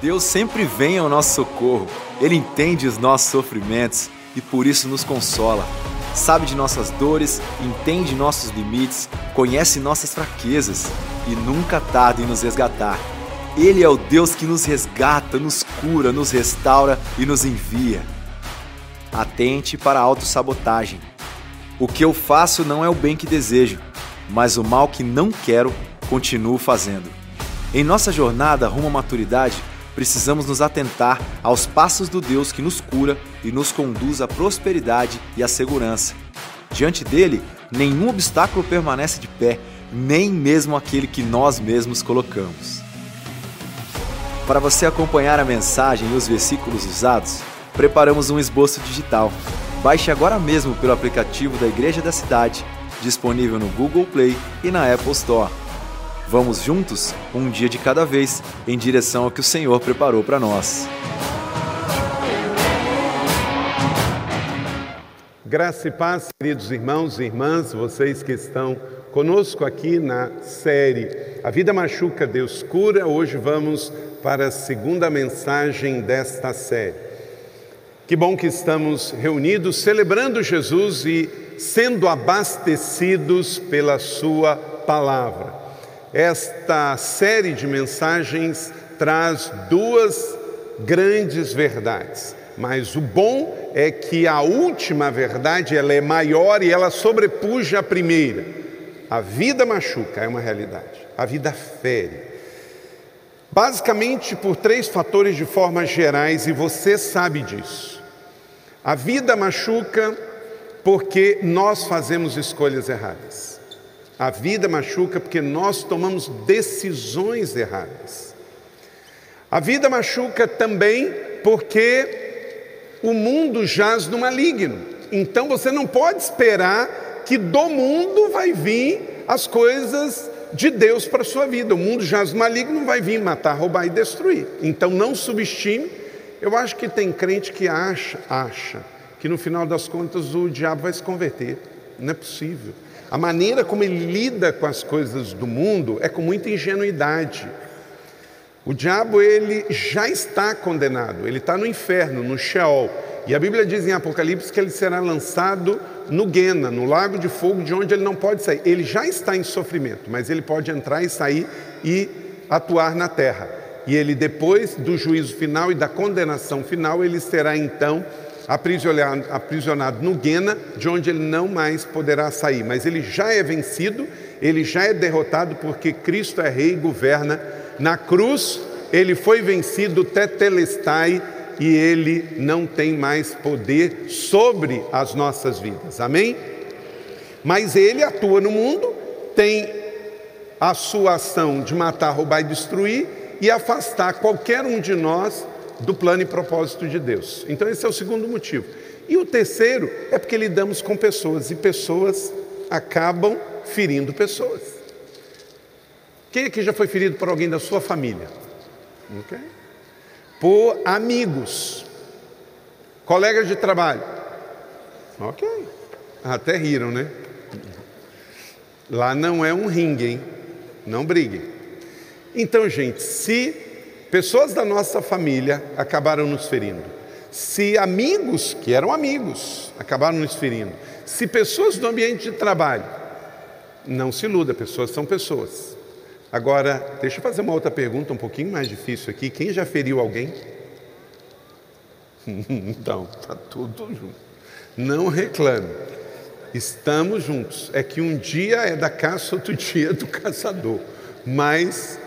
Deus sempre vem ao nosso socorro. Ele entende os nossos sofrimentos e por isso nos consola. Sabe de nossas dores, entende nossos limites, conhece nossas fraquezas e nunca tarda em nos resgatar. Ele é o Deus que nos resgata, nos cura, nos restaura e nos envia. Atente para a autossabotagem. O que eu faço não é o bem que desejo, mas o mal que não quero, continuo fazendo. Em nossa jornada rumo à maturidade, precisamos nos atentar aos passos do Deus que nos cura e nos conduz à prosperidade e à segurança. Diante dele, nenhum obstáculo permanece de pé, nem mesmo aquele que nós mesmos colocamos. Para você acompanhar a mensagem e os versículos usados, preparamos um esboço digital. Baixe agora mesmo pelo aplicativo da Igreja da Cidade, disponível no Google Play e na Apple Store. Vamos juntos, um dia de cada vez, em direção ao que o Senhor preparou para nós. Graça e paz, queridos irmãos e irmãs, vocês que estão conosco aqui na série A Vida Machuca, Deus Cura. Hoje vamos para a segunda mensagem desta série. Que bom que estamos reunidos celebrando Jesus e sendo abastecidos pela Sua palavra. Esta série de mensagens traz duas grandes verdades, mas o bom é que a última verdade ela é maior e ela sobrepuja a primeira. A vida machuca, é uma realidade. A vida fere. Basicamente por três fatores de forma gerais e você sabe disso. A vida machuca porque nós fazemos escolhas erradas. A vida machuca porque nós tomamos decisões erradas. A vida machuca também porque o mundo jaz no maligno. Então você não pode esperar que do mundo vai vir as coisas de Deus para a sua vida. O mundo jaz no maligno vai vir matar, roubar e destruir. Então não subestime. Eu acho que tem crente que acha, acha que no final das contas o diabo vai se converter. Não é possível. A maneira como ele lida com as coisas do mundo é com muita ingenuidade. O diabo ele já está condenado, ele está no inferno, no Sheol. E a Bíblia diz em Apocalipse que ele será lançado no Guena, no lago de fogo, de onde ele não pode sair. Ele já está em sofrimento, mas ele pode entrar e sair e atuar na terra. E ele, depois do juízo final e da condenação final, ele será então aprisionado, no Guena, de onde ele não mais poderá sair. Mas ele já é vencido, ele já é derrotado, porque Cristo é rei e governa. Na cruz, ele foi vencido, tetelestai, e ele não tem mais poder sobre as nossas vidas. Amém? Mas ele atua no mundo, tem a sua ação de matar, roubar e destruir e afastar qualquer um de nós do plano e propósito de Deus. Então, esse é o segundo motivo. E o terceiro é porque lidamos com pessoas e pessoas acabam ferindo pessoas. Quem aqui já foi ferido por alguém da sua família? Okay. Por amigos, colegas de trabalho. Ok. Até riram, né? Lá não é um ringue, hein? Não briguem. Então, gente, se Pessoas da nossa família acabaram nos ferindo. Se amigos, que eram amigos, acabaram nos ferindo. Se pessoas do ambiente de trabalho, não se iluda, pessoas são pessoas. Agora, deixa eu fazer uma outra pergunta um pouquinho mais difícil aqui. Quem já feriu alguém? então, está tudo junto. Não reclame. Estamos juntos. É que um dia é da caça, outro dia é do caçador. Mas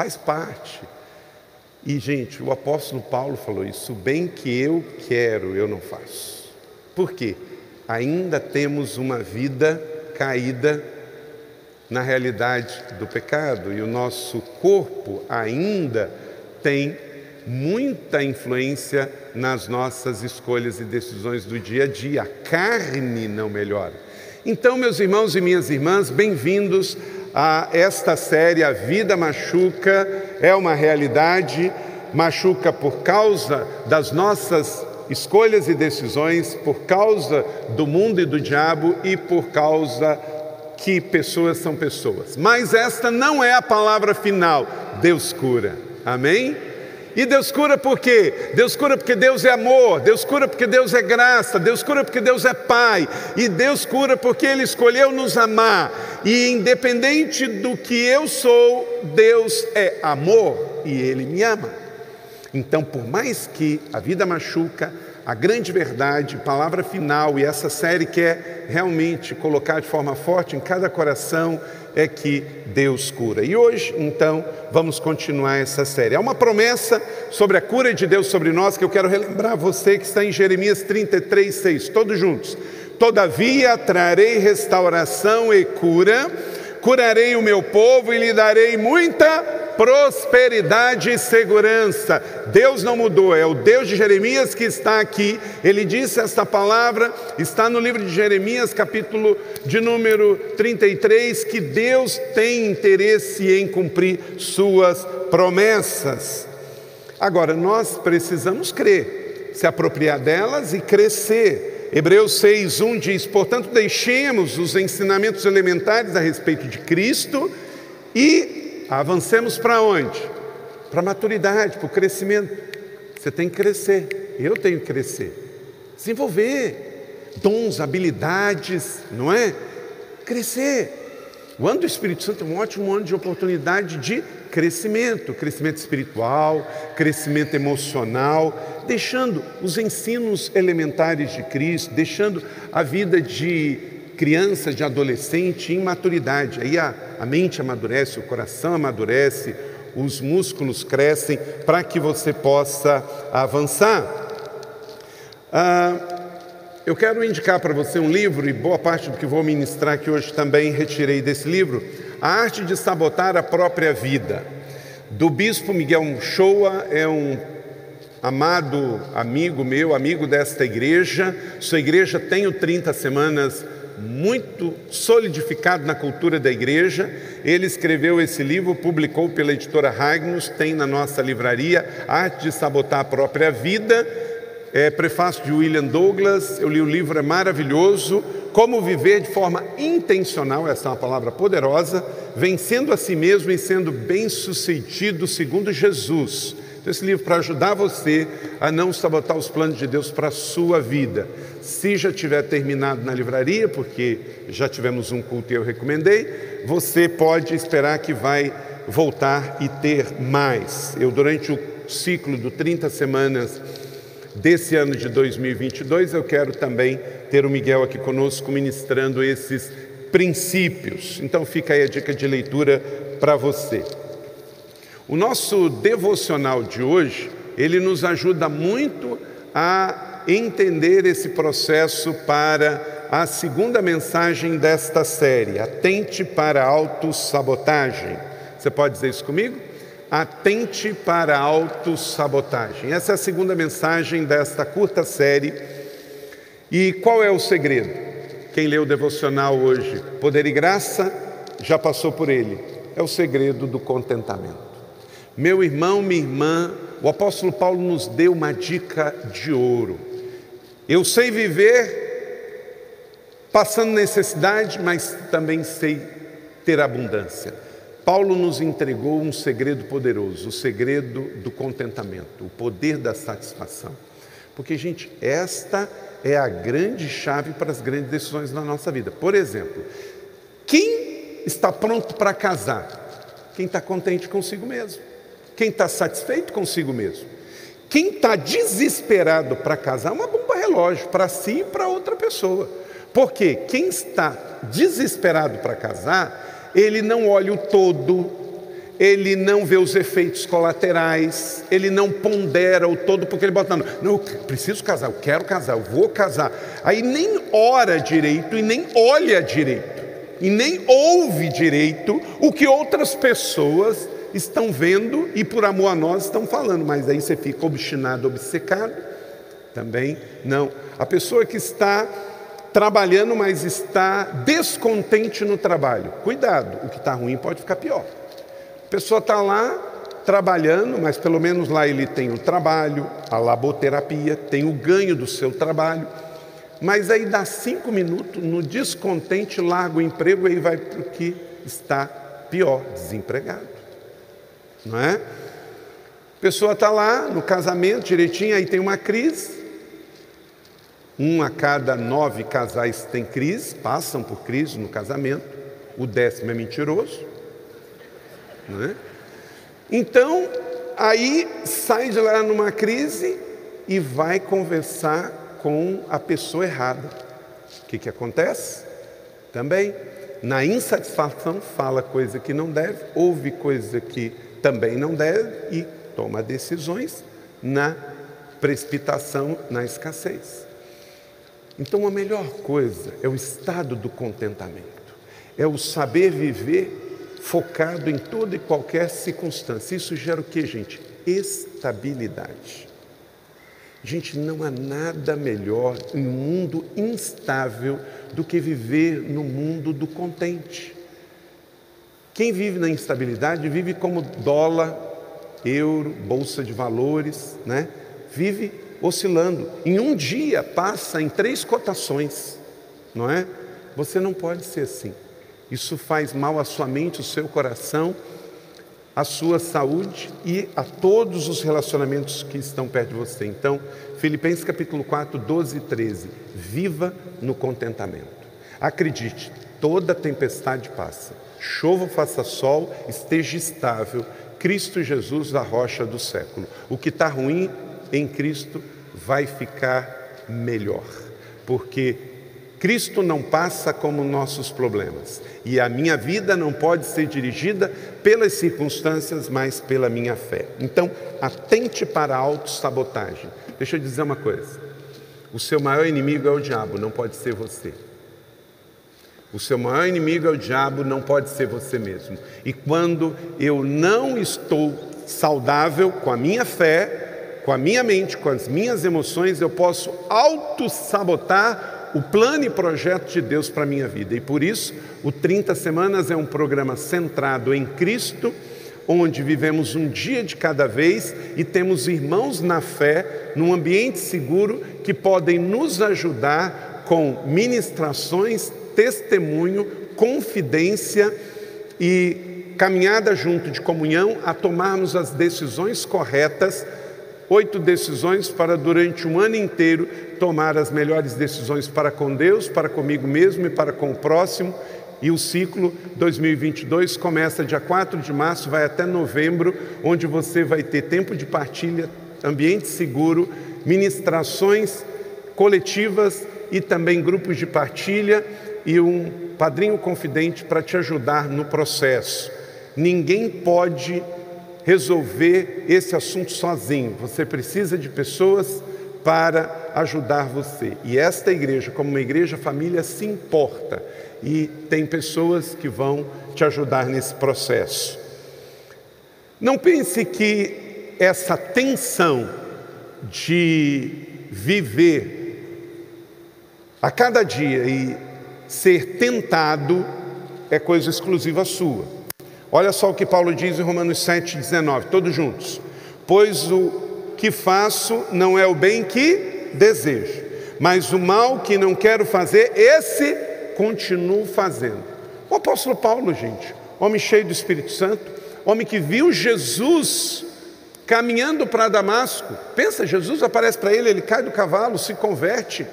faz parte. E, gente, o apóstolo Paulo falou isso: bem que eu quero, eu não faço. Por quê? Ainda temos uma vida caída na realidade do pecado e o nosso corpo ainda tem muita influência nas nossas escolhas e decisões do dia a dia. A carne não melhora. Então, meus irmãos e minhas irmãs, bem-vindos a esta série A Vida Machuca é uma realidade, machuca por causa das nossas escolhas e decisões, por causa do mundo e do diabo e por causa que pessoas são pessoas. Mas esta não é a palavra final. Deus cura. Amém? E Deus cura por quê? Deus cura porque Deus é amor, Deus cura porque Deus é graça, Deus cura porque Deus é Pai, e Deus cura porque Ele escolheu nos amar. E independente do que eu sou, Deus é amor e Ele me ama. Então, por mais que a vida machuca, a grande verdade, palavra final, e essa série quer realmente colocar de forma forte em cada coração, é que Deus cura. E hoje, então, vamos continuar essa série. Há uma promessa sobre a cura de Deus sobre nós que eu quero relembrar você que está em Jeremias 33, 6, todos juntos. Todavia trarei restauração e cura, curarei o meu povo e lhe darei muita prosperidade e segurança. Deus não mudou, é o Deus de Jeremias que está aqui. Ele disse esta palavra, está no livro de Jeremias, capítulo de número 33, que Deus tem interesse em cumprir suas promessas. Agora, nós precisamos crer, se apropriar delas e crescer. Hebreus 6:1 diz: "Portanto, deixemos os ensinamentos elementares a respeito de Cristo e Avancemos para onde? Para a maturidade, para o crescimento. Você tem que crescer, eu tenho que crescer. Desenvolver dons, habilidades, não é? Crescer. O ano do Espírito Santo é um ótimo ano de oportunidade de crescimento, crescimento espiritual, crescimento emocional, deixando os ensinos elementares de Cristo, deixando a vida de criança, de adolescente em maturidade. Aí a, a mente amadurece, o coração amadurece, os músculos crescem para que você possa avançar. Ah, eu quero indicar para você um livro, e boa parte do que vou ministrar aqui hoje também retirei desse livro, A Arte de Sabotar a Própria Vida, do bispo Miguel Muchoa, é um amado amigo meu, amigo desta igreja. Sua igreja tem o 30 Semanas muito solidificado na cultura da igreja. Ele escreveu esse livro, publicou pela editora Ragnus, tem na nossa livraria Arte de Sabotar a Própria Vida. É prefácio de William Douglas. Eu li o livro, é maravilhoso. Como viver de forma intencional, essa é uma palavra poderosa, vencendo a si mesmo e sendo bem-sucedido segundo Jesus. Então, esse livro para ajudar você a não sabotar os planos de Deus para a sua vida. Se já tiver terminado na livraria, porque já tivemos um culto e eu recomendei, você pode esperar que vai voltar e ter mais. Eu, durante o ciclo do 30 semanas desse ano de 2022, eu quero também ter o Miguel aqui conosco ministrando esses princípios. Então fica aí a dica de leitura para você. O nosso devocional de hoje, ele nos ajuda muito a entender esse processo para a segunda mensagem desta série. Atente para a autossabotagem. Você pode dizer isso comigo? Atente para a autossabotagem. Essa é a segunda mensagem desta curta série. E qual é o segredo? Quem leu o devocional hoje, Poder e Graça, já passou por ele. É o segredo do contentamento. Meu irmão, minha irmã, o apóstolo Paulo nos deu uma dica de ouro. Eu sei viver passando necessidade, mas também sei ter abundância. Paulo nos entregou um segredo poderoso, o segredo do contentamento, o poder da satisfação. Porque, gente, esta é a grande chave para as grandes decisões na nossa vida. Por exemplo, quem está pronto para casar? Quem está contente consigo mesmo. Quem está satisfeito consigo mesmo. Quem está desesperado para casar é uma bomba relógio para si e para outra pessoa. Porque quem está desesperado para casar, ele não olha o todo, ele não vê os efeitos colaterais, ele não pondera o todo, porque ele bota, não, não, eu preciso casar, eu quero casar, eu vou casar. Aí nem ora direito e nem olha direito, e nem ouve direito o que outras pessoas estão vendo e por amor a nós estão falando, mas aí você fica obstinado, obcecado. Também não. A pessoa que está trabalhando, mas está descontente no trabalho, cuidado, o que está ruim pode ficar pior. Pessoa está lá trabalhando, mas pelo menos lá ele tem o trabalho, a laboterapia, tem o ganho do seu trabalho. Mas aí dá cinco minutos, no descontente, larga o emprego e aí vai para o que está pior, desempregado não é? Pessoa está lá no casamento direitinho, aí tem uma crise. Um a cada nove casais tem crise, passam por crise no casamento. O décimo é mentiroso. Né? Então, aí sai de lá numa crise e vai conversar com a pessoa errada. O que, que acontece? Também, na insatisfação, fala coisa que não deve, ouve coisa que também não deve e toma decisões na precipitação, na escassez. Então, a melhor coisa é o estado do contentamento, é o saber viver focado em toda e qualquer circunstância. Isso gera o que, gente? Estabilidade. Gente, não há nada melhor em um mundo instável do que viver no mundo do contente. Quem vive na instabilidade vive como dólar, euro, bolsa de valores, né? Vive oscilando. Em um dia passa em três cotações, não é? Você não pode ser assim. Isso faz mal à sua mente, ao seu coração, à sua saúde e a todos os relacionamentos que estão perto de você. Então, Filipenses capítulo 4, 12 e 13. Viva no contentamento. Acredite, toda tempestade passa. Chova faça sol, esteja estável. Cristo Jesus, a rocha do século. O que está ruim em Cristo vai ficar melhor, porque Cristo não passa como nossos problemas e a minha vida não pode ser dirigida pelas circunstâncias, mas pela minha fé. Então, atente para a autossabotagem. Deixa eu dizer uma coisa: o seu maior inimigo é o diabo, não pode ser você. O seu maior inimigo é o diabo, não pode ser você mesmo. E quando eu não estou saudável com a minha fé, com a minha mente, com as minhas emoções, eu posso auto-sabotar o plano e projeto de Deus para a minha vida. E por isso, o 30 Semanas é um programa centrado em Cristo, onde vivemos um dia de cada vez e temos irmãos na fé, num ambiente seguro, que podem nos ajudar com ministrações, testemunho, confidência e caminhada junto de comunhão a tomarmos as decisões corretas oito decisões para durante um ano inteiro tomar as melhores decisões para com Deus, para comigo mesmo e para com o próximo. E o ciclo 2022 começa dia 4 de março, vai até novembro, onde você vai ter tempo de partilha, ambiente seguro, ministrações coletivas e também grupos de partilha e um padrinho confidente para te ajudar no processo. Ninguém pode resolver esse assunto sozinho. Você precisa de pessoas para ajudar você. E esta igreja, como uma igreja família, se importa e tem pessoas que vão te ajudar nesse processo. Não pense que essa tensão de viver a cada dia e ser tentado é coisa exclusiva sua. Olha só o que Paulo diz em Romanos 7,19, todos juntos. Pois o que faço não é o bem que desejo, mas o mal que não quero fazer, esse continuo fazendo. O apóstolo Paulo, gente, homem cheio do Espírito Santo, homem que viu Jesus caminhando para Damasco. Pensa, Jesus aparece para ele, ele cai do cavalo, se converte.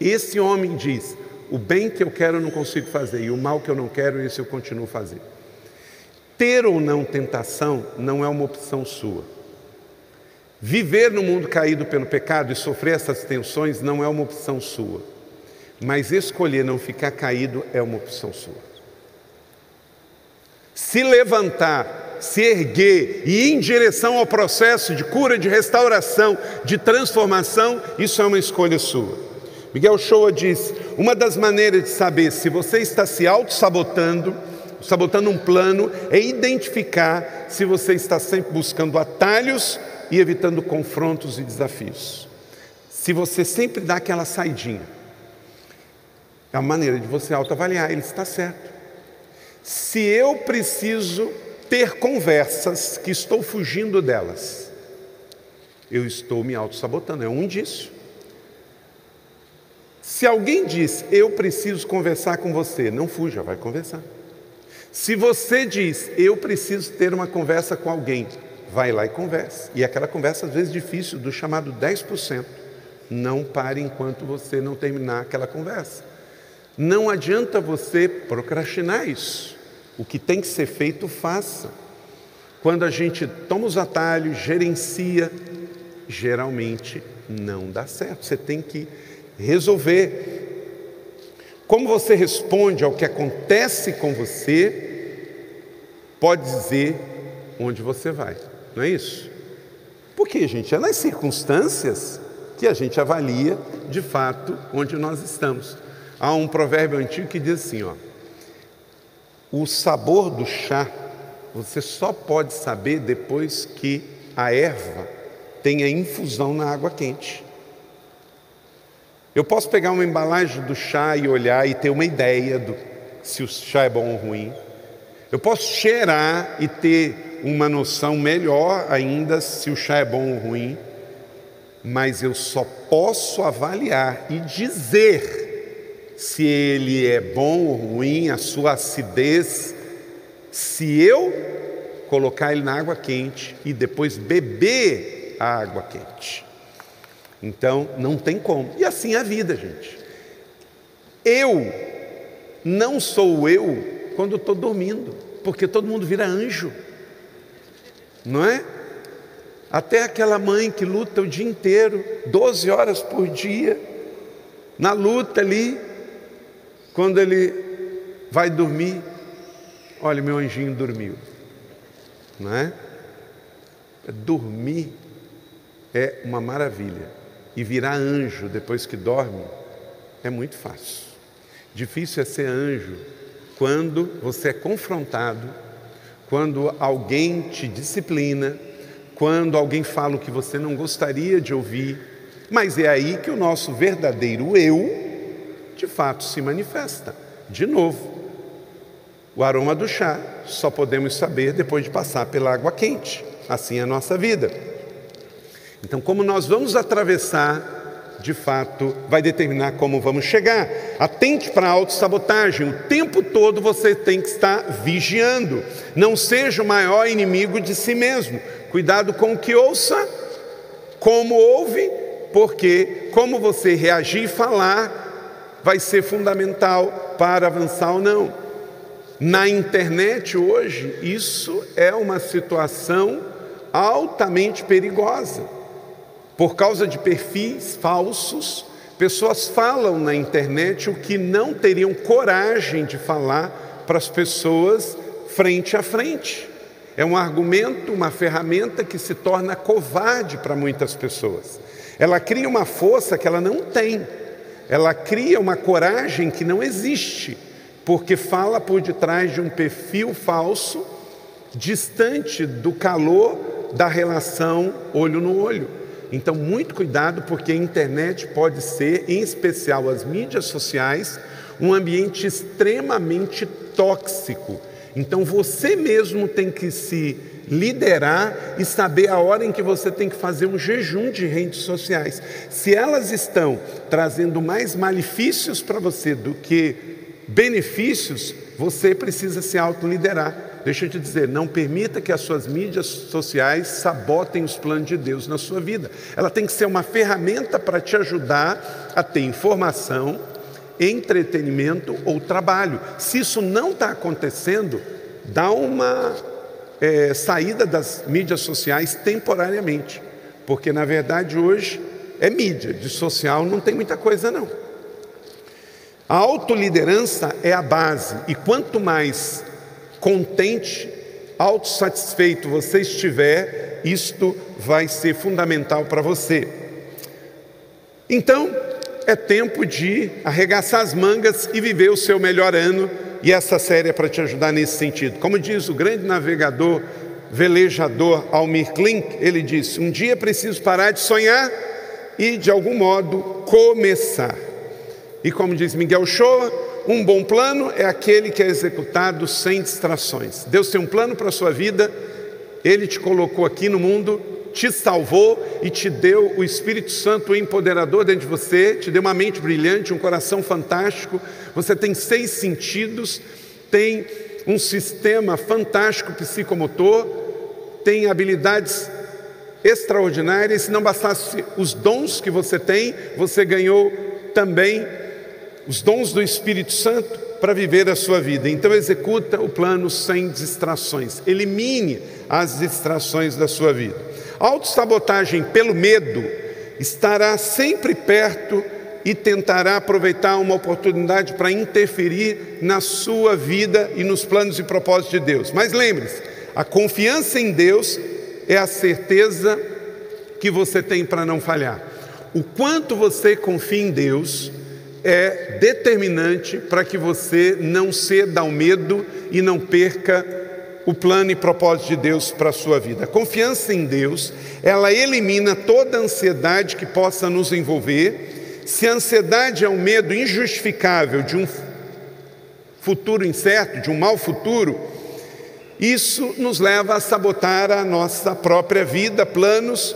Esse homem diz: O bem que eu quero eu não consigo fazer, e o mal que eu não quero, esse eu continuo fazendo. Ter ou não tentação não é uma opção sua. Viver no mundo caído pelo pecado e sofrer essas tensões não é uma opção sua. Mas escolher não ficar caído é uma opção sua. Se levantar, se erguer e ir em direção ao processo de cura, de restauração, de transformação, isso é uma escolha sua. Miguel Shoa diz: uma das maneiras de saber se você está se auto-sabotando sabotando um plano, é identificar se você está sempre buscando atalhos e evitando confrontos e desafios. Se você sempre dá aquela saidinha, é uma maneira de você autoavaliar, ele está certo. Se eu preciso ter conversas que estou fugindo delas, eu estou me auto-sabotando, é um indício. Se alguém diz, eu preciso conversar com você, não fuja, vai conversar. Se você diz, eu preciso ter uma conversa com alguém, vai lá e conversa. E aquela conversa, às vezes, difícil, do chamado 10%. Não pare enquanto você não terminar aquela conversa. Não adianta você procrastinar isso. O que tem que ser feito, faça. Quando a gente toma os atalhos, gerencia, geralmente não dá certo. Você tem que resolver. Como você responde ao que acontece com você, pode dizer onde você vai, não é isso? Porque, gente, é nas circunstâncias que a gente avalia de fato onde nós estamos. Há um provérbio antigo que diz assim: ó, o sabor do chá você só pode saber depois que a erva tenha infusão na água quente. Eu posso pegar uma embalagem do chá e olhar e ter uma ideia do se o chá é bom ou ruim. Eu posso cheirar e ter uma noção melhor ainda se o chá é bom ou ruim, mas eu só posso avaliar e dizer se ele é bom ou ruim, a sua acidez, se eu colocar ele na água quente e depois beber a água quente. Então, não tem como. E assim é a vida, gente. Eu não sou eu quando estou dormindo, porque todo mundo vira anjo não é? Até aquela mãe que luta o dia inteiro, 12 horas por dia, na luta ali, quando ele vai dormir, olha, meu anjinho dormiu, não é? Dormir é uma maravilha, e virar anjo depois que dorme é muito fácil. Difícil é ser anjo quando você é confrontado quando alguém te disciplina, quando alguém fala o que você não gostaria de ouvir, mas é aí que o nosso verdadeiro eu, de fato, se manifesta. De novo, o aroma do chá só podemos saber depois de passar pela água quente. Assim é a nossa vida. Então, como nós vamos atravessar de fato vai determinar como vamos chegar. Atente para a autossabotagem, o tempo todo você tem que estar vigiando. Não seja o maior inimigo de si mesmo. Cuidado com o que ouça, como ouve, porque como você reagir e falar vai ser fundamental para avançar ou não. Na internet hoje, isso é uma situação altamente perigosa. Por causa de perfis falsos, pessoas falam na internet o que não teriam coragem de falar para as pessoas frente a frente. É um argumento, uma ferramenta que se torna covarde para muitas pessoas. Ela cria uma força que ela não tem, ela cria uma coragem que não existe, porque fala por detrás de um perfil falso, distante do calor da relação olho no olho. Então, muito cuidado, porque a internet pode ser, em especial as mídias sociais, um ambiente extremamente tóxico. Então, você mesmo tem que se liderar e saber a hora em que você tem que fazer um jejum de redes sociais. Se elas estão trazendo mais malefícios para você do que benefícios, você precisa se autoliderar. Deixa eu te dizer, não permita que as suas mídias sociais sabotem os planos de Deus na sua vida. Ela tem que ser uma ferramenta para te ajudar a ter informação, entretenimento ou trabalho. Se isso não está acontecendo, dá uma é, saída das mídias sociais temporariamente, porque na verdade hoje é mídia, de social não tem muita coisa não. A autoliderança é a base, e quanto mais contente, autossatisfeito você estiver, isto vai ser fundamental para você. Então, é tempo de arregaçar as mangas e viver o seu melhor ano, e essa série é para te ajudar nesse sentido. Como diz o grande navegador, velejador Almir Klink, ele disse: Um dia preciso parar de sonhar e, de algum modo, começar. E como diz Miguel Shoa, um bom plano é aquele que é executado sem distrações. Deus tem um plano para a sua vida, Ele te colocou aqui no mundo, te salvou e te deu o Espírito Santo empoderador dentro de você, te deu uma mente brilhante, um coração fantástico. Você tem seis sentidos, tem um sistema fantástico psicomotor, tem habilidades extraordinárias. Se não bastasse os dons que você tem, você ganhou também os dons do Espírito Santo para viver a sua vida. Então executa o plano sem distrações. Elimine as distrações da sua vida. A autossabotagem pelo medo estará sempre perto e tentará aproveitar uma oportunidade para interferir na sua vida e nos planos e propósitos de Deus. Mas lembre-se, a confiança em Deus é a certeza que você tem para não falhar. O quanto você confia em Deus é determinante para que você não ceda ao medo e não perca o plano e propósito de Deus para a sua vida. A confiança em Deus, ela elimina toda ansiedade que possa nos envolver. Se a ansiedade é um medo injustificável de um futuro incerto, de um mau futuro, isso nos leva a sabotar a nossa própria vida, planos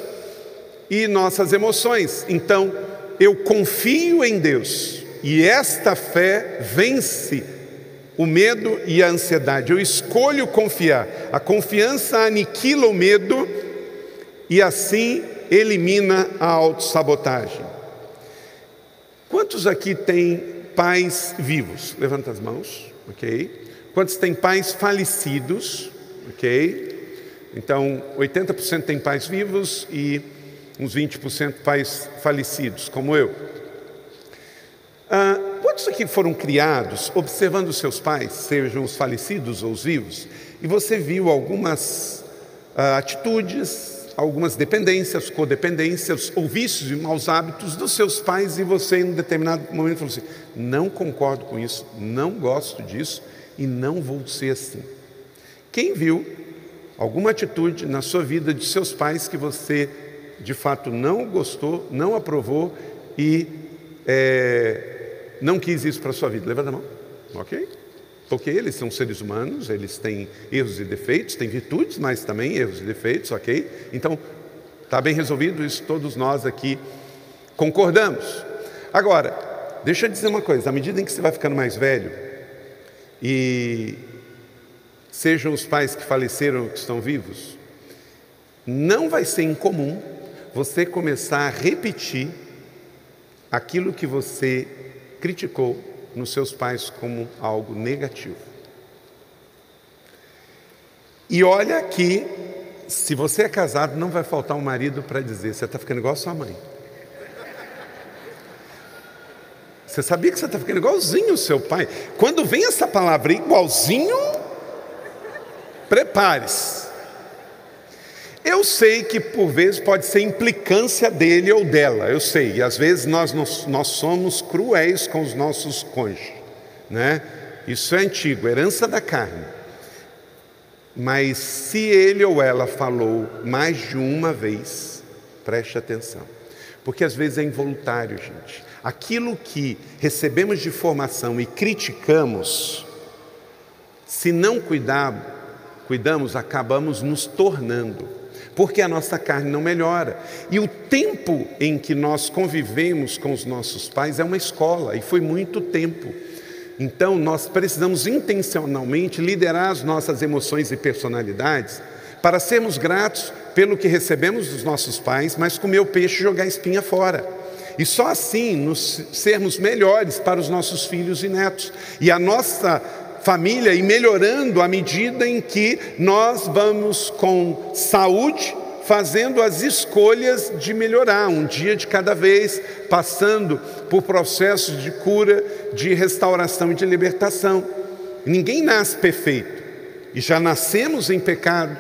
e nossas emoções. Então, eu confio em Deus e esta fé vence o medo e a ansiedade. Eu escolho confiar. A confiança aniquila o medo e assim elimina a autossabotagem. Quantos aqui têm pais vivos? Levanta as mãos, ok? Quantos têm pais falecidos? Ok? Então, 80% tem pais vivos e uns 20% pais falecidos, como eu. Ah, quantos aqui foram criados observando seus pais, sejam os falecidos ou os vivos, e você viu algumas ah, atitudes, algumas dependências, codependências ou vícios e maus hábitos dos seus pais, e você, em um determinado momento, falou assim: não concordo com isso, não gosto disso e não vou ser assim. Quem viu alguma atitude na sua vida de seus pais que você de fato não gostou, não aprovou e é, não quis isso para a sua vida. Levanta a mão, ok? Porque eles são seres humanos, eles têm erros e defeitos, têm virtudes, mas também erros e defeitos, ok? Então, está bem resolvido isso, todos nós aqui concordamos. Agora, deixa eu dizer uma coisa: à medida em que você vai ficando mais velho, e sejam os pais que faleceram ou que estão vivos, não vai ser incomum você começar a repetir aquilo que você criticou nos seus pais como algo negativo. E olha que, se você é casado, não vai faltar um marido para dizer: você está ficando igual a sua mãe. Você sabia que você está ficando igualzinho o seu pai? Quando vem essa palavra igualzinho, prepare-se. Eu sei que por vezes pode ser implicância dele ou dela, eu sei, e às vezes nós, nós, nós somos cruéis com os nossos cônjuges, né? Isso é antigo, herança da carne. Mas se ele ou ela falou mais de uma vez, preste atenção, porque às vezes é involuntário, gente. Aquilo que recebemos de formação e criticamos, se não cuidar, cuidamos, acabamos nos tornando porque a nossa carne não melhora. E o tempo em que nós convivemos com os nossos pais é uma escola, e foi muito tempo. Então, nós precisamos intencionalmente liderar as nossas emoções e personalidades para sermos gratos pelo que recebemos dos nossos pais, mas comer o peixe e jogar a espinha fora. E só assim nos sermos melhores para os nossos filhos e netos. E a nossa família e melhorando à medida em que nós vamos com saúde fazendo as escolhas de melhorar, um dia de cada vez, passando por processos de cura, de restauração e de libertação. Ninguém nasce perfeito e já nascemos em pecado,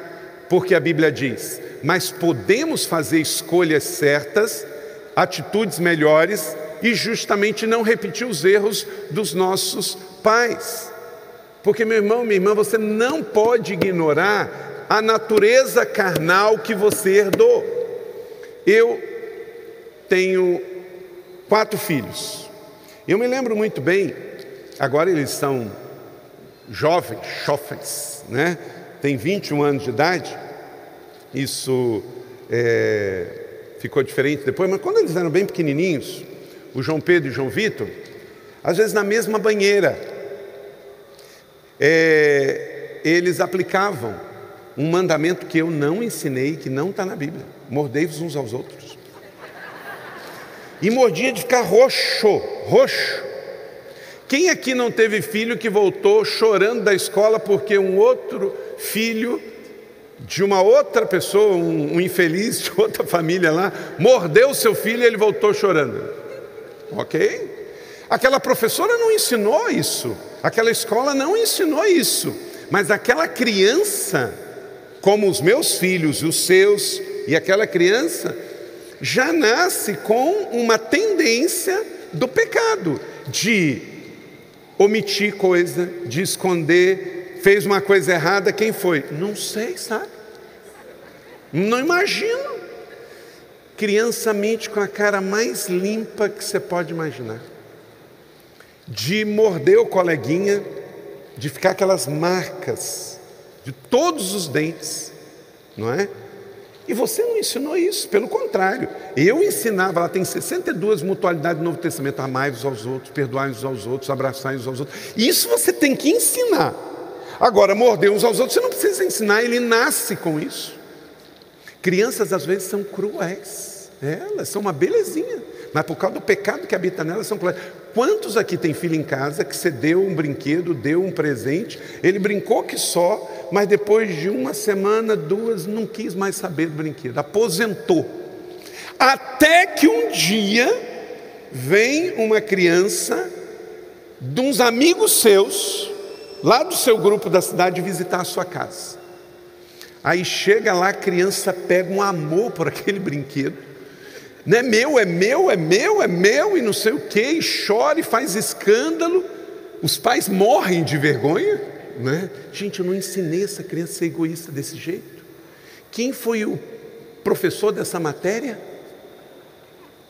porque a Bíblia diz, mas podemos fazer escolhas certas, atitudes melhores e justamente não repetir os erros dos nossos pais. Porque, meu irmão, minha irmã, você não pode ignorar a natureza carnal que você herdou. Eu tenho quatro filhos. Eu me lembro muito bem, agora eles são jovens, jovens, né? Tem 21 anos de idade. Isso é, ficou diferente depois, mas quando eles eram bem pequenininhos, o João Pedro e o João Vitor, às vezes na mesma banheira, é, eles aplicavam um mandamento que eu não ensinei, que não está na Bíblia: mordei-vos uns aos outros. E mordia de ficar roxo, roxo. Quem aqui não teve filho que voltou chorando da escola porque um outro filho de uma outra pessoa, um, um infeliz de outra família lá, mordeu seu filho e ele voltou chorando? Ok? Aquela professora não ensinou isso, aquela escola não ensinou isso, mas aquela criança, como os meus filhos, os seus, e aquela criança já nasce com uma tendência do pecado, de omitir coisa, de esconder, fez uma coisa errada, quem foi? Não sei, sabe? Não imagino. Criança mente com a cara mais limpa que você pode imaginar. De morder o coleguinha, de ficar aquelas marcas de todos os dentes, não é? E você não ensinou isso, pelo contrário. Eu ensinava, ela tem 62 mutualidades do Novo Testamento: amai uns aos outros, perdoai uns aos outros, abraçai uns aos outros. Isso você tem que ensinar. Agora, morder uns aos outros, você não precisa ensinar, ele nasce com isso. Crianças às vezes são cruéis, elas são uma belezinha, mas por causa do pecado que habita nelas são cruéis. Quantos aqui tem filho em casa que você deu um brinquedo, deu um presente, ele brincou que só, mas depois de uma semana, duas, não quis mais saber do brinquedo, aposentou. Até que um dia vem uma criança de uns amigos seus, lá do seu grupo da cidade, visitar a sua casa. Aí chega lá, a criança pega um amor por aquele brinquedo. Não é meu, é meu, é meu, é meu, e não sei o que, e chora e faz escândalo. Os pais morrem de vergonha. Né? Gente, eu não ensinei essa criança a ser egoísta desse jeito. Quem foi o professor dessa matéria?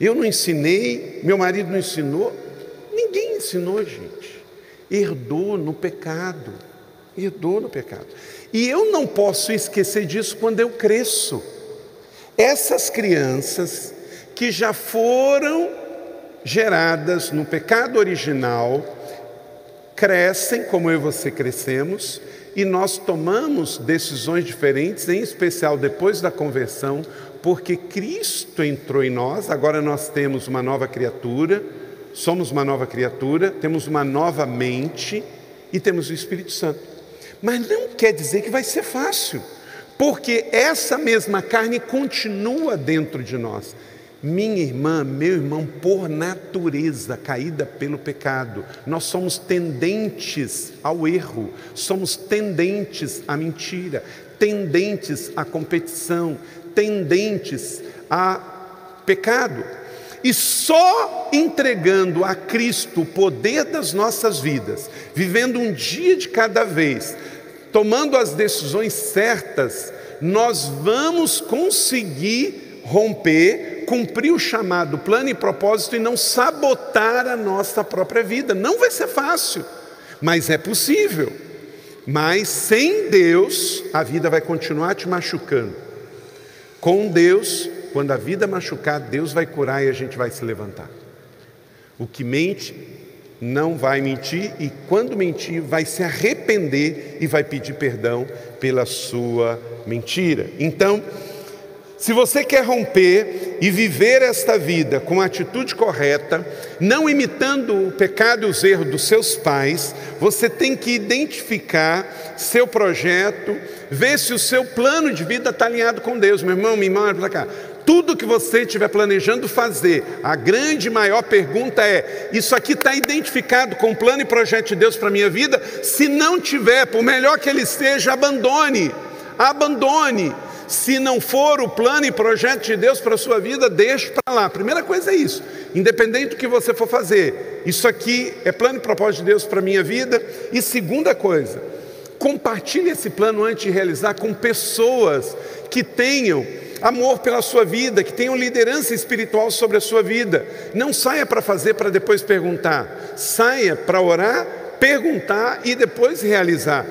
Eu não ensinei, meu marido não ensinou, ninguém ensinou, gente. Herdou no pecado, herdou no pecado. E eu não posso esquecer disso quando eu cresço. Essas crianças que já foram geradas no pecado original, crescem como eu e você crescemos, e nós tomamos decisões diferentes, em especial depois da conversão, porque Cristo entrou em nós, agora nós temos uma nova criatura, somos uma nova criatura, temos uma nova mente e temos o Espírito Santo. Mas não quer dizer que vai ser fácil, porque essa mesma carne continua dentro de nós. Minha irmã, meu irmão, por natureza caída pelo pecado, nós somos tendentes ao erro, somos tendentes à mentira, tendentes à competição, tendentes a pecado. E só entregando a Cristo o poder das nossas vidas, vivendo um dia de cada vez, tomando as decisões certas, nós vamos conseguir romper, cumprir o chamado plano e propósito e não sabotar a nossa própria vida. Não vai ser fácil, mas é possível. Mas sem Deus, a vida vai continuar te machucando. Com Deus, quando a vida machucar, Deus vai curar e a gente vai se levantar. O que mente não vai mentir e, quando mentir, vai se arrepender e vai pedir perdão pela sua mentira. Então, se você quer romper e viver esta vida com a atitude correta, não imitando o pecado e os erros dos seus pais, você tem que identificar seu projeto, ver se o seu plano de vida está alinhado com Deus. Meu irmão, minha irmã, olha para cá. Tudo que você estiver planejando fazer, a grande maior pergunta é: isso aqui está identificado com o plano e projeto de Deus para a minha vida? Se não tiver, por melhor que ele seja, abandone. Abandone se não for o plano e projeto de Deus para a sua vida, deixe para lá. Primeira coisa é isso. Independente do que você for fazer, isso aqui é plano e propósito de Deus para a minha vida. E segunda coisa, compartilhe esse plano antes de realizar com pessoas que tenham amor pela sua vida, que tenham liderança espiritual sobre a sua vida. Não saia para fazer para depois perguntar. Saia para orar, perguntar e depois realizar.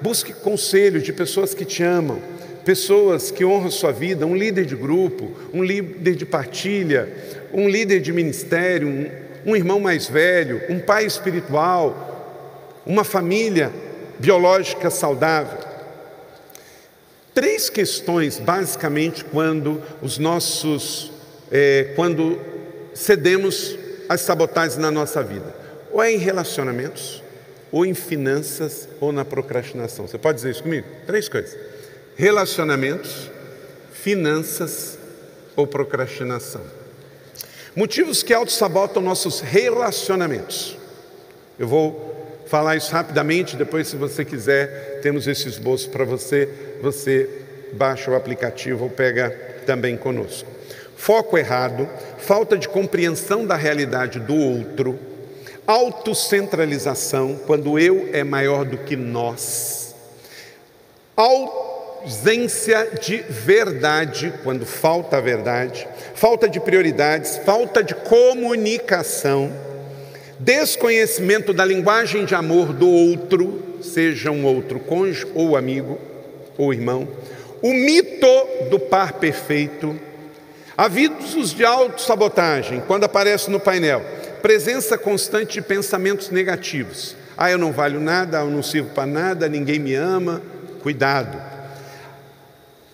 Busque conselho de pessoas que te amam pessoas que honram sua vida, um líder de grupo, um líder de partilha, um líder de ministério, um, um irmão mais velho, um pai espiritual, uma família biológica saudável. Três questões, basicamente, quando os nossos, é, quando cedemos às sabotagens na nossa vida, ou é em relacionamentos, ou em finanças, ou na procrastinação. Você pode dizer isso comigo? Três coisas: relacionamentos, finanças ou procrastinação. Motivos que auto-sabotam nossos relacionamentos. Eu vou falar isso rapidamente, depois, se você quiser, temos esse esboço para você. Você baixa o aplicativo ou pega também conosco. Foco errado, falta de compreensão da realidade do outro, autocentralização, quando eu é maior do que nós, ausência de verdade, quando falta a verdade, falta de prioridades, falta de comunicação, desconhecimento da linguagem de amor do outro, seja um outro cônjuge ou amigo ou irmão, o mito do par perfeito, avisos de autossabotagem, quando aparece no painel, presença constante de pensamentos negativos. Ah, eu não valho nada, eu não sirvo para nada, ninguém me ama. Cuidado.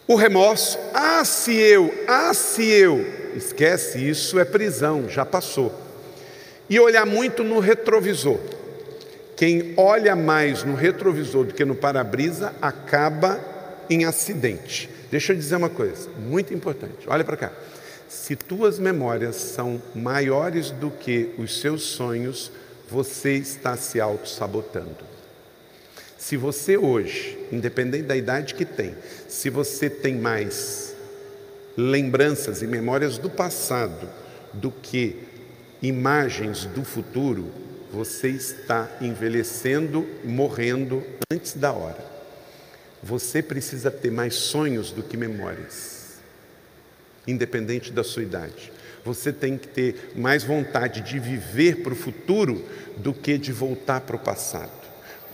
O remorso, ah, se eu, ah, se eu. Esquece, isso é prisão, já passou. E olhar muito no retrovisor. Quem olha mais no retrovisor do que no para-brisa acaba em acidente. Deixa eu dizer uma coisa muito importante. Olha para cá. Se tuas memórias são maiores do que os seus sonhos, você está se auto-sabotando. Se você hoje, independente da idade que tem, se você tem mais lembranças e memórias do passado do que imagens do futuro, você está envelhecendo, morrendo antes da hora. Você precisa ter mais sonhos do que memórias independente da sua idade. Você tem que ter mais vontade de viver para o futuro do que de voltar para o passado.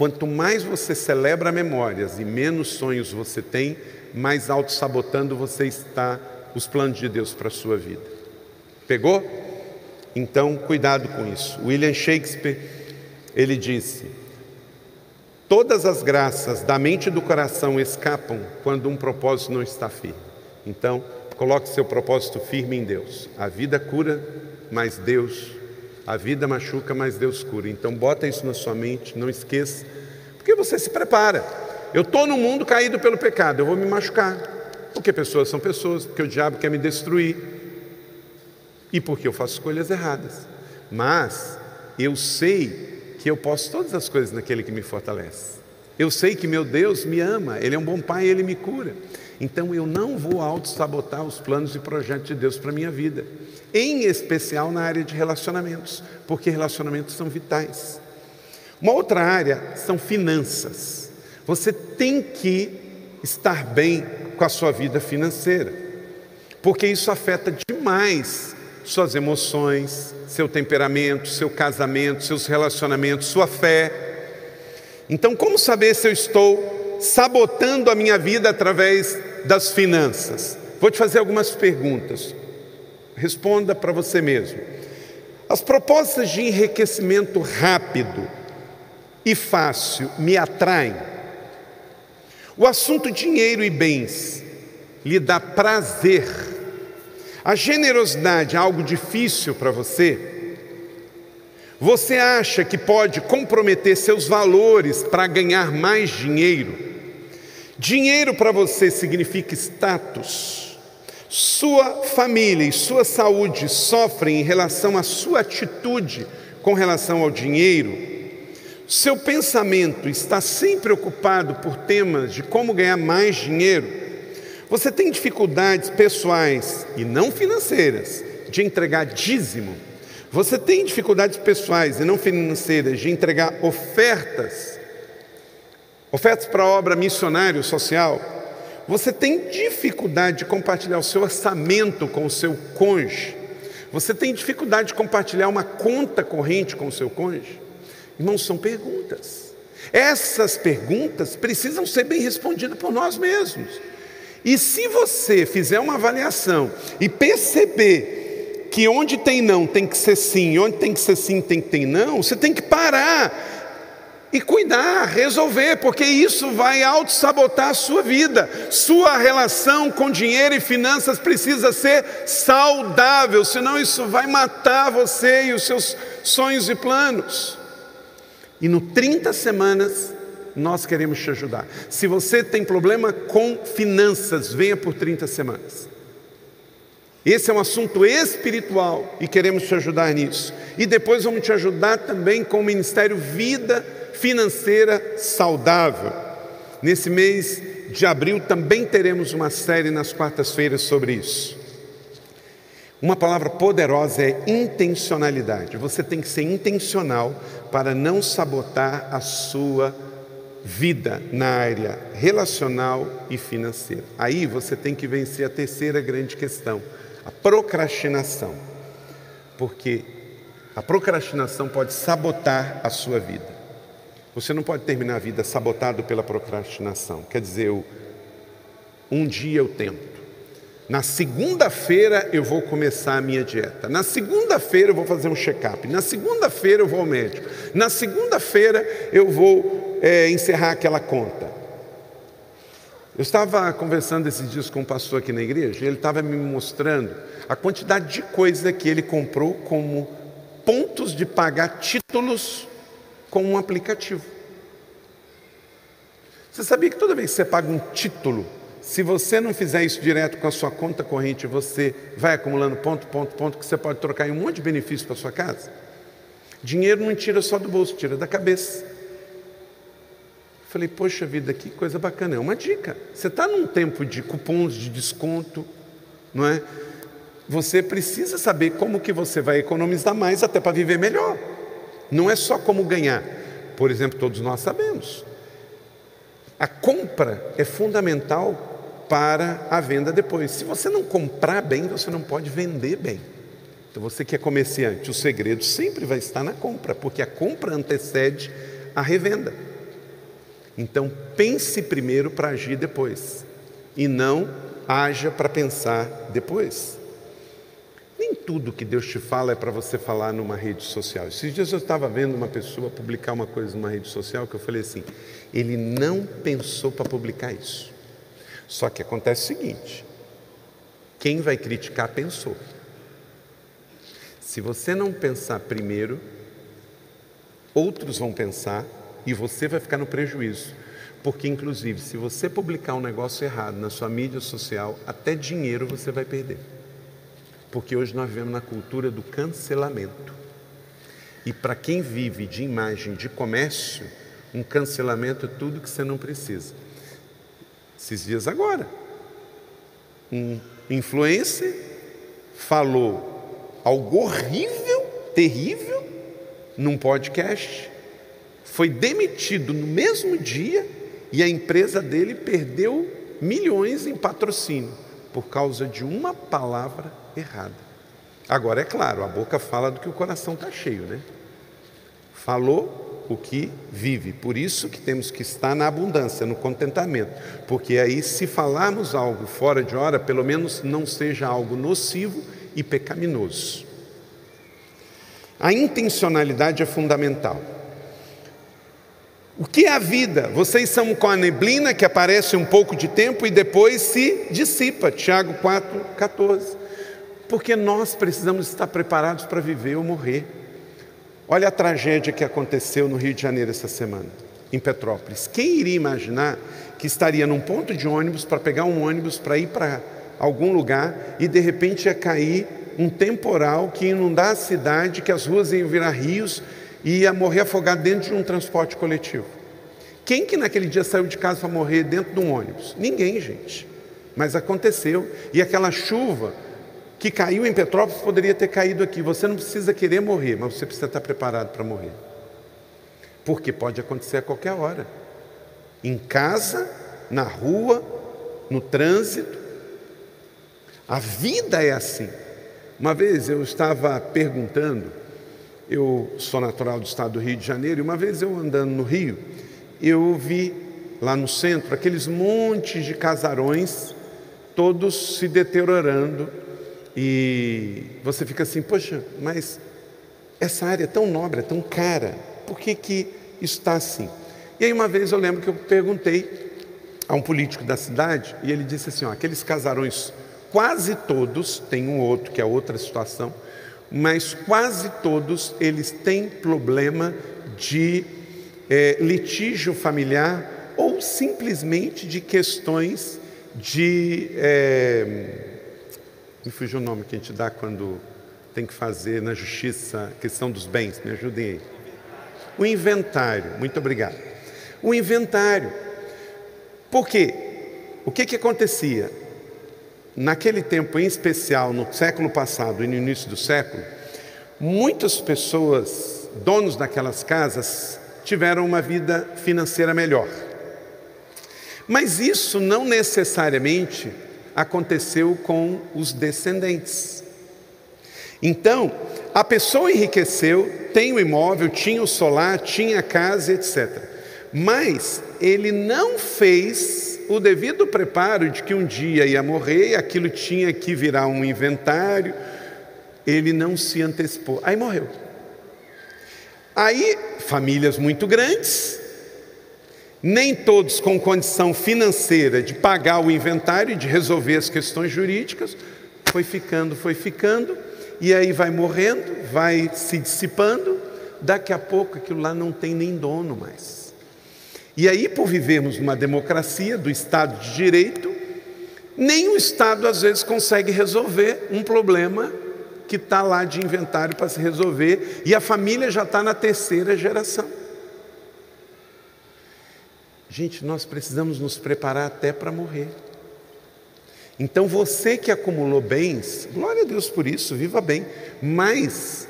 Quanto mais você celebra memórias e menos sonhos você tem, mais auto-sabotando você está os planos de Deus para a sua vida. Pegou? Então, cuidado com isso. William Shakespeare, ele disse: Todas as graças da mente e do coração escapam quando um propósito não está firme. Então, Coloque seu propósito firme em Deus. A vida cura, mas Deus. A vida machuca, mas Deus cura. Então bota isso na sua mente, não esqueça. Porque você se prepara. Eu estou no mundo caído pelo pecado, eu vou me machucar. Porque pessoas são pessoas, porque o diabo quer me destruir. E porque eu faço escolhas erradas. Mas eu sei que eu posso todas as coisas naquele que me fortalece. Eu sei que meu Deus me ama, Ele é um bom pai, Ele me cura. Então eu não vou auto-sabotar os planos e projetos de Deus para a minha vida, em especial na área de relacionamentos, porque relacionamentos são vitais. Uma outra área são finanças. Você tem que estar bem com a sua vida financeira, porque isso afeta demais suas emoções, seu temperamento, seu casamento, seus relacionamentos, sua fé. Então, como saber se eu estou sabotando a minha vida através das finanças. Vou te fazer algumas perguntas. Responda para você mesmo. As propostas de enriquecimento rápido e fácil me atraem? O assunto dinheiro e bens lhe dá prazer? A generosidade é algo difícil para você? Você acha que pode comprometer seus valores para ganhar mais dinheiro? Dinheiro para você significa status. Sua família e sua saúde sofrem em relação à sua atitude com relação ao dinheiro. Seu pensamento está sempre ocupado por temas de como ganhar mais dinheiro. Você tem dificuldades pessoais e não financeiras de entregar dízimo. Você tem dificuldades pessoais e não financeiras de entregar ofertas ofertas para obra missionário social, você tem dificuldade de compartilhar o seu orçamento com o seu cônjuge, você tem dificuldade de compartilhar uma conta corrente com o seu cônjuge? Irmãos, são perguntas. Essas perguntas precisam ser bem respondidas por nós mesmos. E se você fizer uma avaliação e perceber que onde tem não tem que ser sim, onde tem que ser sim tem que ter não, você tem que parar e cuidar, resolver, porque isso vai auto-sabotar a sua vida. Sua relação com dinheiro e finanças precisa ser saudável, senão isso vai matar você e os seus sonhos e planos. E no 30 semanas, nós queremos te ajudar. Se você tem problema com finanças, venha por 30 semanas. Esse é um assunto espiritual e queremos te ajudar nisso. E depois vamos te ajudar também com o Ministério Vida financeira saudável. Nesse mês de abril também teremos uma série nas quartas-feiras sobre isso. Uma palavra poderosa é intencionalidade. Você tem que ser intencional para não sabotar a sua vida na área relacional e financeira. Aí você tem que vencer a terceira grande questão, a procrastinação. Porque a procrastinação pode sabotar a sua vida. Você não pode terminar a vida sabotado pela procrastinação. Quer dizer, eu, um dia eu tento. Na segunda-feira eu vou começar a minha dieta. Na segunda-feira eu vou fazer um check-up. Na segunda-feira eu vou ao médico. Na segunda-feira eu vou é, encerrar aquela conta. Eu estava conversando esses dias com um pastor aqui na igreja, e ele estava me mostrando a quantidade de coisa que ele comprou como pontos de pagar títulos com um aplicativo. Você sabia que toda vez que você paga um título, se você não fizer isso direto com a sua conta corrente, você vai acumulando ponto, ponto, ponto, que você pode trocar em um monte de benefícios para sua casa? Dinheiro não tira só do bolso, tira da cabeça. Falei, poxa vida, que coisa bacana. É uma dica. Você está num tempo de cupons de desconto, não é? Você precisa saber como que você vai economizar mais até para viver melhor. Não é só como ganhar. Por exemplo, todos nós sabemos. A compra é fundamental para a venda depois. Se você não comprar bem, você não pode vender bem. Então, você que é comerciante, o segredo sempre vai estar na compra, porque a compra antecede a revenda. Então, pense primeiro para agir depois, e não haja para pensar depois. Nem tudo que Deus te fala é para você falar numa rede social. Esses dias eu estava vendo uma pessoa publicar uma coisa numa rede social que eu falei assim: ele não pensou para publicar isso. Só que acontece o seguinte: quem vai criticar pensou. Se você não pensar primeiro, outros vão pensar e você vai ficar no prejuízo. Porque, inclusive, se você publicar um negócio errado na sua mídia social, até dinheiro você vai perder. Porque hoje nós vivemos na cultura do cancelamento. E para quem vive de imagem de comércio, um cancelamento é tudo que você não precisa. Esses dias agora, um influencer falou algo horrível, terrível, num podcast, foi demitido no mesmo dia e a empresa dele perdeu milhões em patrocínio por causa de uma palavra errada. Agora, é claro, a boca fala do que o coração está cheio, né? Falou o que vive. Por isso que temos que estar na abundância, no contentamento. Porque aí, se falarmos algo fora de hora, pelo menos não seja algo nocivo e pecaminoso. A intencionalidade é fundamental. O que é a vida? Vocês são com a neblina que aparece um pouco de tempo e depois se dissipa. Tiago 4, 14 porque nós precisamos estar preparados para viver ou morrer. Olha a tragédia que aconteceu no Rio de Janeiro essa semana, em Petrópolis. Quem iria imaginar que estaria num ponto de ônibus para pegar um ônibus para ir para algum lugar e de repente ia cair um temporal que inundar a cidade, que as ruas iam virar rios ia morrer afogado dentro de um transporte coletivo? Quem que naquele dia saiu de casa para morrer dentro de um ônibus? Ninguém, gente. Mas aconteceu. E aquela chuva que caiu em Petrópolis poderia ter caído aqui. Você não precisa querer morrer, mas você precisa estar preparado para morrer. Porque pode acontecer a qualquer hora. Em casa, na rua, no trânsito. A vida é assim. Uma vez eu estava perguntando, eu sou natural do estado do Rio de Janeiro, e uma vez eu andando no Rio, eu vi lá no centro aqueles montes de casarões, todos se deteriorando, e você fica assim, poxa, mas essa área é tão nobre, é tão cara, por que, que está assim. E aí uma vez eu lembro que eu perguntei a um político da cidade e ele disse assim: ó, aqueles casarões, quase todos, tem um outro que é outra situação, mas quase todos eles têm problema de é, litígio familiar ou simplesmente de questões de. É, me fugiu o nome que a gente dá quando tem que fazer na justiça questão dos bens, me ajudem aí. O inventário, muito obrigado. O inventário. Por quê? O que, que acontecia? Naquele tempo, em especial no século passado e no início do século, muitas pessoas, donos daquelas casas, tiveram uma vida financeira melhor. Mas isso não necessariamente aconteceu com os descendentes. Então, a pessoa enriqueceu, tem o imóvel, tinha o solar, tinha a casa, etc. Mas ele não fez o devido preparo de que um dia ia morrer aquilo tinha que virar um inventário. Ele não se antecipou. Aí morreu. Aí, famílias muito grandes, nem todos com condição financeira de pagar o inventário e de resolver as questões jurídicas, foi ficando, foi ficando, e aí vai morrendo, vai se dissipando, daqui a pouco aquilo lá não tem nem dono mais. E aí, por vivermos numa democracia do Estado de Direito, nem o Estado às vezes consegue resolver um problema que está lá de inventário para se resolver, e a família já está na terceira geração. Gente, nós precisamos nos preparar até para morrer. Então você que acumulou bens, glória a Deus por isso, viva bem, mas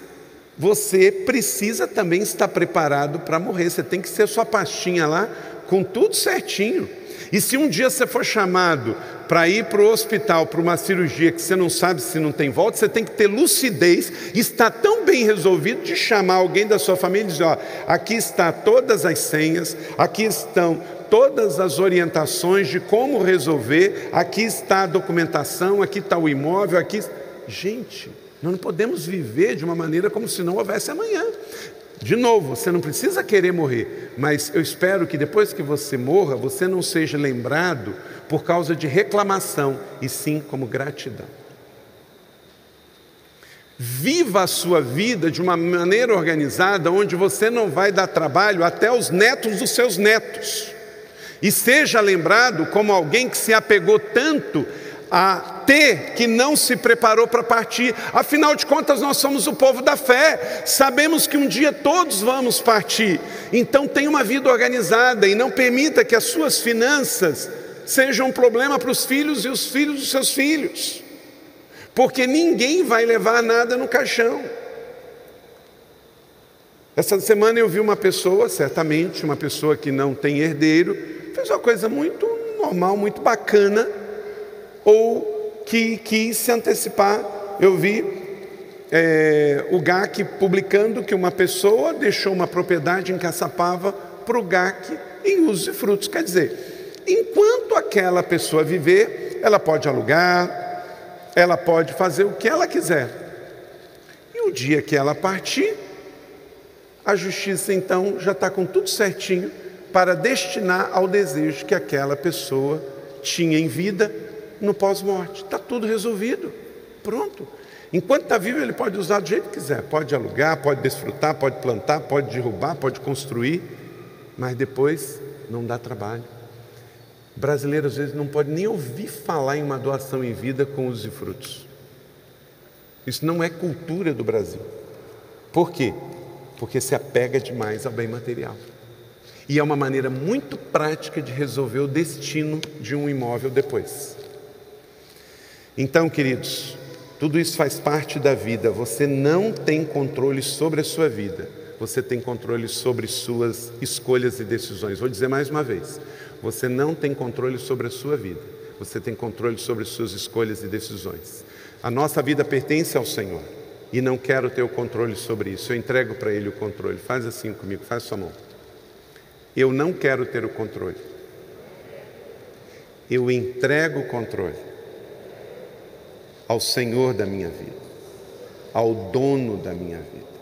você precisa também estar preparado para morrer. Você tem que ser sua pastinha lá com tudo certinho. E se um dia você for chamado para ir para o hospital para uma cirurgia que você não sabe se não tem volta, você tem que ter lucidez e estar tão bem resolvido de chamar alguém da sua família e dizer: ó, aqui está todas as senhas, aqui estão todas as orientações de como resolver, aqui está a documentação, aqui está o imóvel, aqui. Gente, nós não podemos viver de uma maneira como se não houvesse amanhã. De novo, você não precisa querer morrer, mas eu espero que depois que você morra, você não seja lembrado por causa de reclamação, e sim como gratidão. Viva a sua vida de uma maneira organizada, onde você não vai dar trabalho até os netos dos seus netos. E seja lembrado como alguém que se apegou tanto a ter que não se preparou para partir. Afinal de contas, nós somos o povo da fé. Sabemos que um dia todos vamos partir. Então, tenha uma vida organizada e não permita que as suas finanças sejam um problema para os filhos e os filhos dos seus filhos. Porque ninguém vai levar nada no caixão. Essa semana eu vi uma pessoa, certamente, uma pessoa que não tem herdeiro, fez uma coisa muito normal, muito bacana ou que quis se antecipar. Eu vi é, o GAC publicando que uma pessoa deixou uma propriedade em Caçapava para o GAC em uso de frutos. Quer dizer, enquanto aquela pessoa viver, ela pode alugar, ela pode fazer o que ela quiser. E o dia que ela partir, a justiça então já está com tudo certinho para destinar ao desejo que aquela pessoa tinha em vida no pós-morte. Está tudo resolvido. Pronto. Enquanto está vivo, ele pode usar do jeito que quiser. Pode alugar, pode desfrutar, pode plantar, pode derrubar, pode construir, mas depois não dá trabalho. O brasileiro às vezes não pode nem ouvir falar em uma doação em vida com os frutos. Isso não é cultura do Brasil. Por quê? Porque se apega demais ao bem material. E é uma maneira muito prática de resolver o destino de um imóvel depois. Então, queridos, tudo isso faz parte da vida. Você não tem controle sobre a sua vida. Você tem controle sobre suas escolhas e decisões. Vou dizer mais uma vez: você não tem controle sobre a sua vida. Você tem controle sobre suas escolhas e decisões. A nossa vida pertence ao Senhor e não quero ter o controle sobre isso. Eu entrego para Ele o controle. Faz assim comigo, faz sua mão. Eu não quero ter o controle. Eu entrego o controle ao Senhor da minha vida, ao dono da minha vida.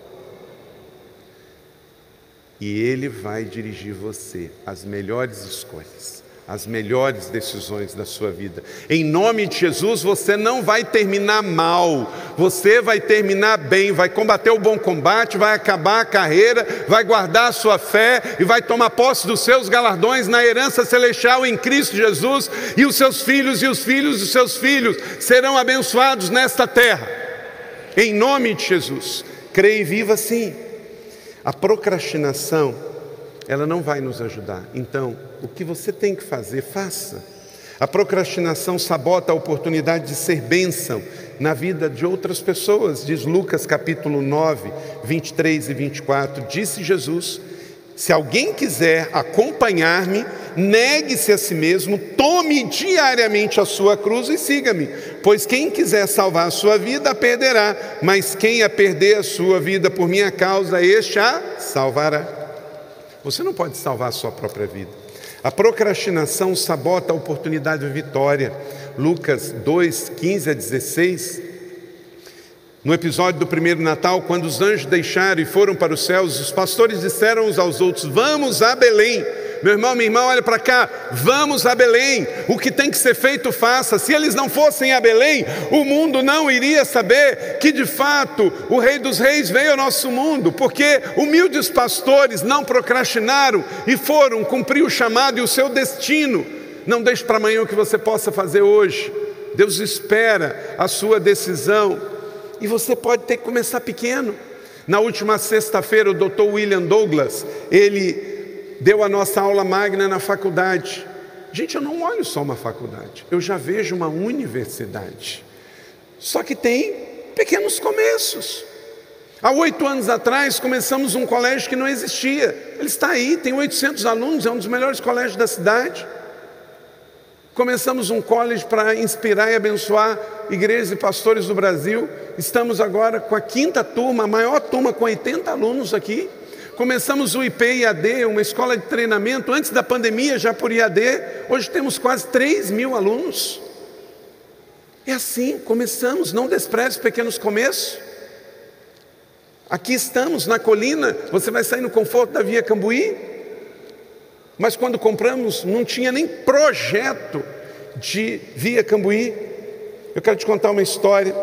e Ele vai dirigir você às melhores escolhas as melhores decisões da sua vida. Em nome de Jesus, você não vai terminar mal, você vai terminar bem, vai combater o bom combate, vai acabar a carreira, vai guardar a sua fé e vai tomar posse dos seus galardões na herança celestial em Cristo Jesus, e os seus filhos e os filhos dos seus filhos serão abençoados nesta terra. Em nome de Jesus, creia e viva assim. A procrastinação, ela não vai nos ajudar. Então, o que você tem que fazer, faça. A procrastinação sabota a oportunidade de ser bênção na vida de outras pessoas, diz Lucas capítulo 9, 23 e 24. Disse Jesus: Se alguém quiser acompanhar-me, negue-se a si mesmo, tome diariamente a sua cruz e siga-me. Pois quem quiser salvar a sua vida, a perderá, mas quem a perder a sua vida por minha causa, este a salvará. Você não pode salvar a sua própria vida. A procrastinação sabota a oportunidade de vitória. Lucas 2, 15 a 16. No episódio do primeiro Natal, quando os anjos deixaram e foram para os céus, os pastores disseram uns aos outros: Vamos a Belém meu irmão, minha irmã, olha para cá, vamos a Belém, o que tem que ser feito, faça. Se eles não fossem a Belém, o mundo não iria saber que de fato o Rei dos Reis veio ao nosso mundo, porque humildes pastores não procrastinaram e foram cumprir o chamado e o seu destino. Não deixe para amanhã o que você possa fazer hoje. Deus espera a sua decisão e você pode ter que começar pequeno. Na última sexta-feira, o Dr. William Douglas, ele deu a nossa aula magna na faculdade. Gente, eu não olho só uma faculdade, eu já vejo uma universidade. Só que tem pequenos começos. Há oito anos atrás começamos um colégio que não existia. Ele está aí, tem 800 alunos, é um dos melhores colégios da cidade. Começamos um college para inspirar e abençoar igrejas e pastores do Brasil. Estamos agora com a quinta turma, a maior turma com 80 alunos aqui. Começamos o IP IAD, uma escola de treinamento, antes da pandemia, já por IAD. Hoje temos quase 3 mil alunos. É assim, começamos, não despreze pequenos começos. Aqui estamos na colina, você vai sair no conforto da Via Cambuí. Mas quando compramos, não tinha nem projeto de Via Cambuí. Eu quero te contar uma história.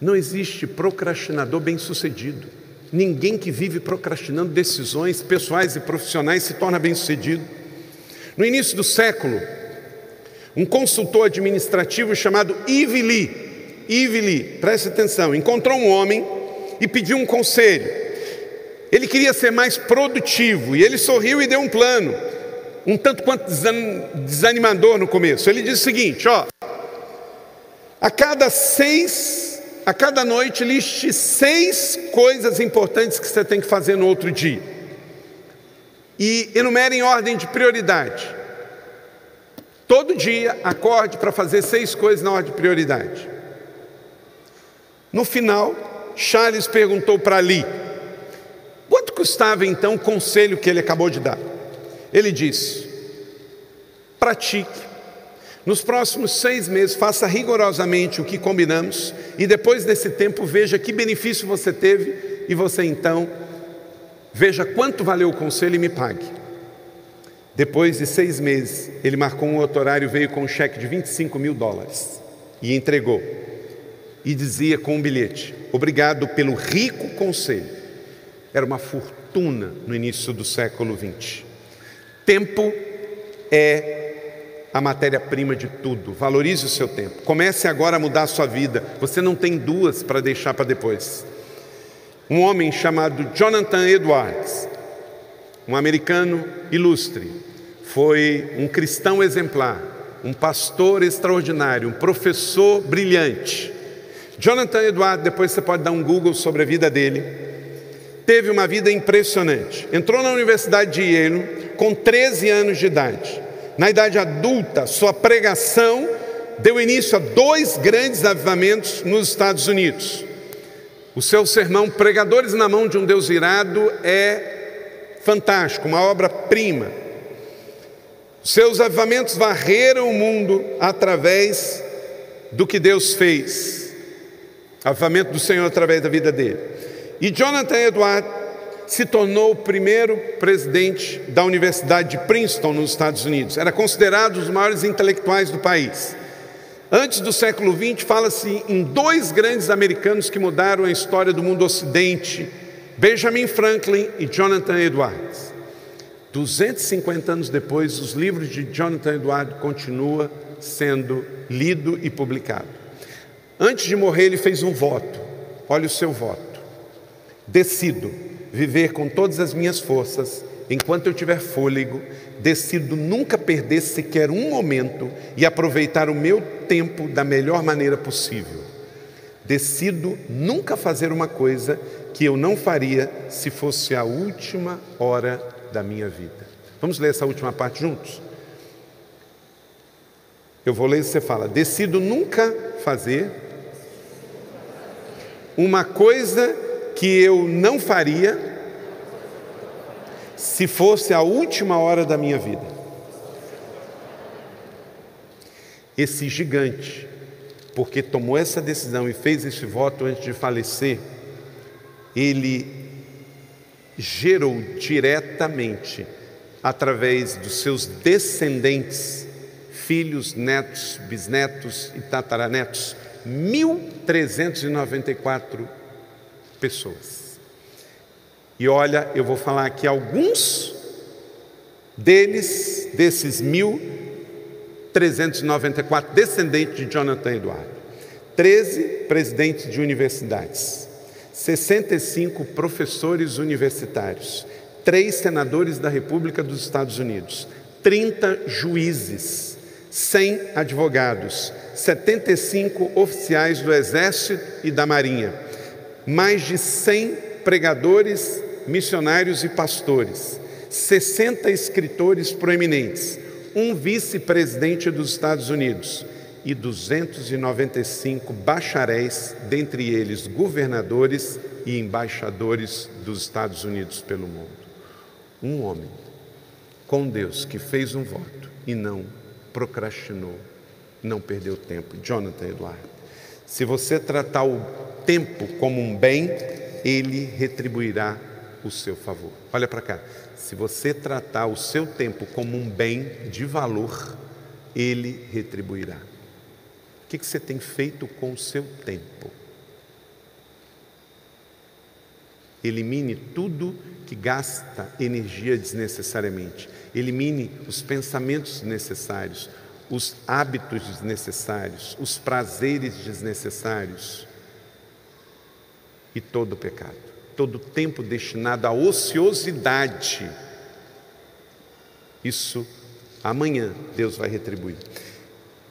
Não existe procrastinador bem-sucedido. Ninguém que vive procrastinando decisões pessoais e profissionais se torna bem-sucedido. No início do século, um consultor administrativo chamado Yves Lee, Yves Lee, preste atenção, encontrou um homem e pediu um conselho. Ele queria ser mais produtivo e ele sorriu e deu um plano, um tanto quanto desanimador no começo. Ele disse o seguinte: ó, a cada seis a cada noite liste seis coisas importantes que você tem que fazer no outro dia. E enumere em ordem de prioridade. Todo dia acorde para fazer seis coisas na ordem de prioridade. No final, Charles perguntou para Ali: quanto custava então o conselho que ele acabou de dar? Ele disse: pratique nos próximos seis meses, faça rigorosamente o que combinamos e depois desse tempo veja que benefício você teve e você então veja quanto valeu o conselho e me pague. Depois de seis meses, ele marcou um outro horário, veio com um cheque de 25 mil dólares e entregou. E dizia com um bilhete: Obrigado pelo rico conselho. Era uma fortuna no início do século XX. Tempo é a matéria-prima de tudo. Valorize o seu tempo. Comece agora a mudar a sua vida. Você não tem duas para deixar para depois. Um homem chamado Jonathan Edwards, um americano ilustre, foi um cristão exemplar, um pastor extraordinário, um professor brilhante. Jonathan Edwards, depois você pode dar um Google sobre a vida dele. Teve uma vida impressionante. Entrou na Universidade de Yale com 13 anos de idade na idade adulta, sua pregação deu início a dois grandes avivamentos nos Estados Unidos. O seu sermão, Pregadores na Mão de um Deus Irado, é fantástico, uma obra-prima. Seus avivamentos varreram o mundo através do que Deus fez, avivamento do Senhor através da vida dele. E Jonathan Edward se tornou o primeiro presidente da Universidade de Princeton, nos Estados Unidos. Era considerado um dos maiores intelectuais do país. Antes do século XX, fala-se em dois grandes americanos que mudaram a história do mundo ocidente: Benjamin Franklin e Jonathan Edwards. 250 anos depois, os livros de Jonathan Edwards continuam sendo lido e publicado. Antes de morrer, ele fez um voto. Olha o seu voto. Decido viver com todas as minhas forças, enquanto eu tiver fôlego, decido nunca perder sequer um momento e aproveitar o meu tempo da melhor maneira possível. Decido nunca fazer uma coisa que eu não faria se fosse a última hora da minha vida. Vamos ler essa última parte juntos? Eu vou ler e você fala: Decido nunca fazer uma coisa que eu não faria se fosse a última hora da minha vida. Esse gigante, porque tomou essa decisão e fez esse voto antes de falecer, ele gerou diretamente, através dos seus descendentes, filhos, netos, bisnetos e tataranetos, 1394 pessoas. E olha, eu vou falar aqui alguns deles, desses 1.394 descendentes de Jonathan Eduardo. 13 presidentes de universidades, 65 professores universitários, 3 senadores da República dos Estados Unidos, 30 juízes, 100 advogados, 75 oficiais do Exército e da Marinha, mais de 100 pregadores, missionários e pastores, 60 escritores proeminentes, um vice-presidente dos Estados Unidos e 295 bacharéis, dentre eles governadores e embaixadores dos Estados Unidos pelo mundo. Um homem com Deus que fez um voto e não procrastinou, não perdeu tempo. Jonathan Eduardo. Se você tratar o tempo como um bem, ele retribuirá o seu favor. Olha para cá. Se você tratar o seu tempo como um bem de valor, ele retribuirá. O que você tem feito com o seu tempo? Elimine tudo que gasta energia desnecessariamente. Elimine os pensamentos desnecessários, os hábitos desnecessários, os prazeres desnecessários e todo pecado, todo tempo destinado à ociosidade. Isso amanhã Deus vai retribuir.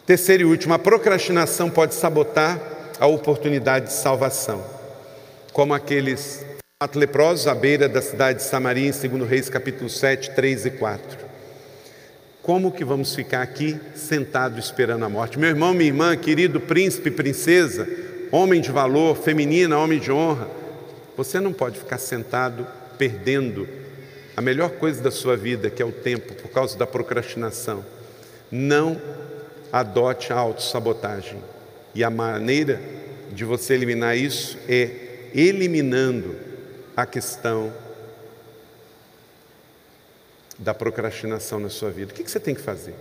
Terceiro e último, a procrastinação pode sabotar a oportunidade de salvação, como aqueles quatro leprosos à beira da cidade de Samaria, em 2 Reis capítulo 7, 3 e 4. Como que vamos ficar aqui sentado esperando a morte? Meu irmão, minha irmã, querido príncipe, princesa, homem de valor, feminina, homem de honra, você não pode ficar sentado perdendo a melhor coisa da sua vida, que é o tempo, por causa da procrastinação. Não adote a autossabotagem. E a maneira de você eliminar isso é eliminando a questão da procrastinação na sua vida? O que você tem que fazer?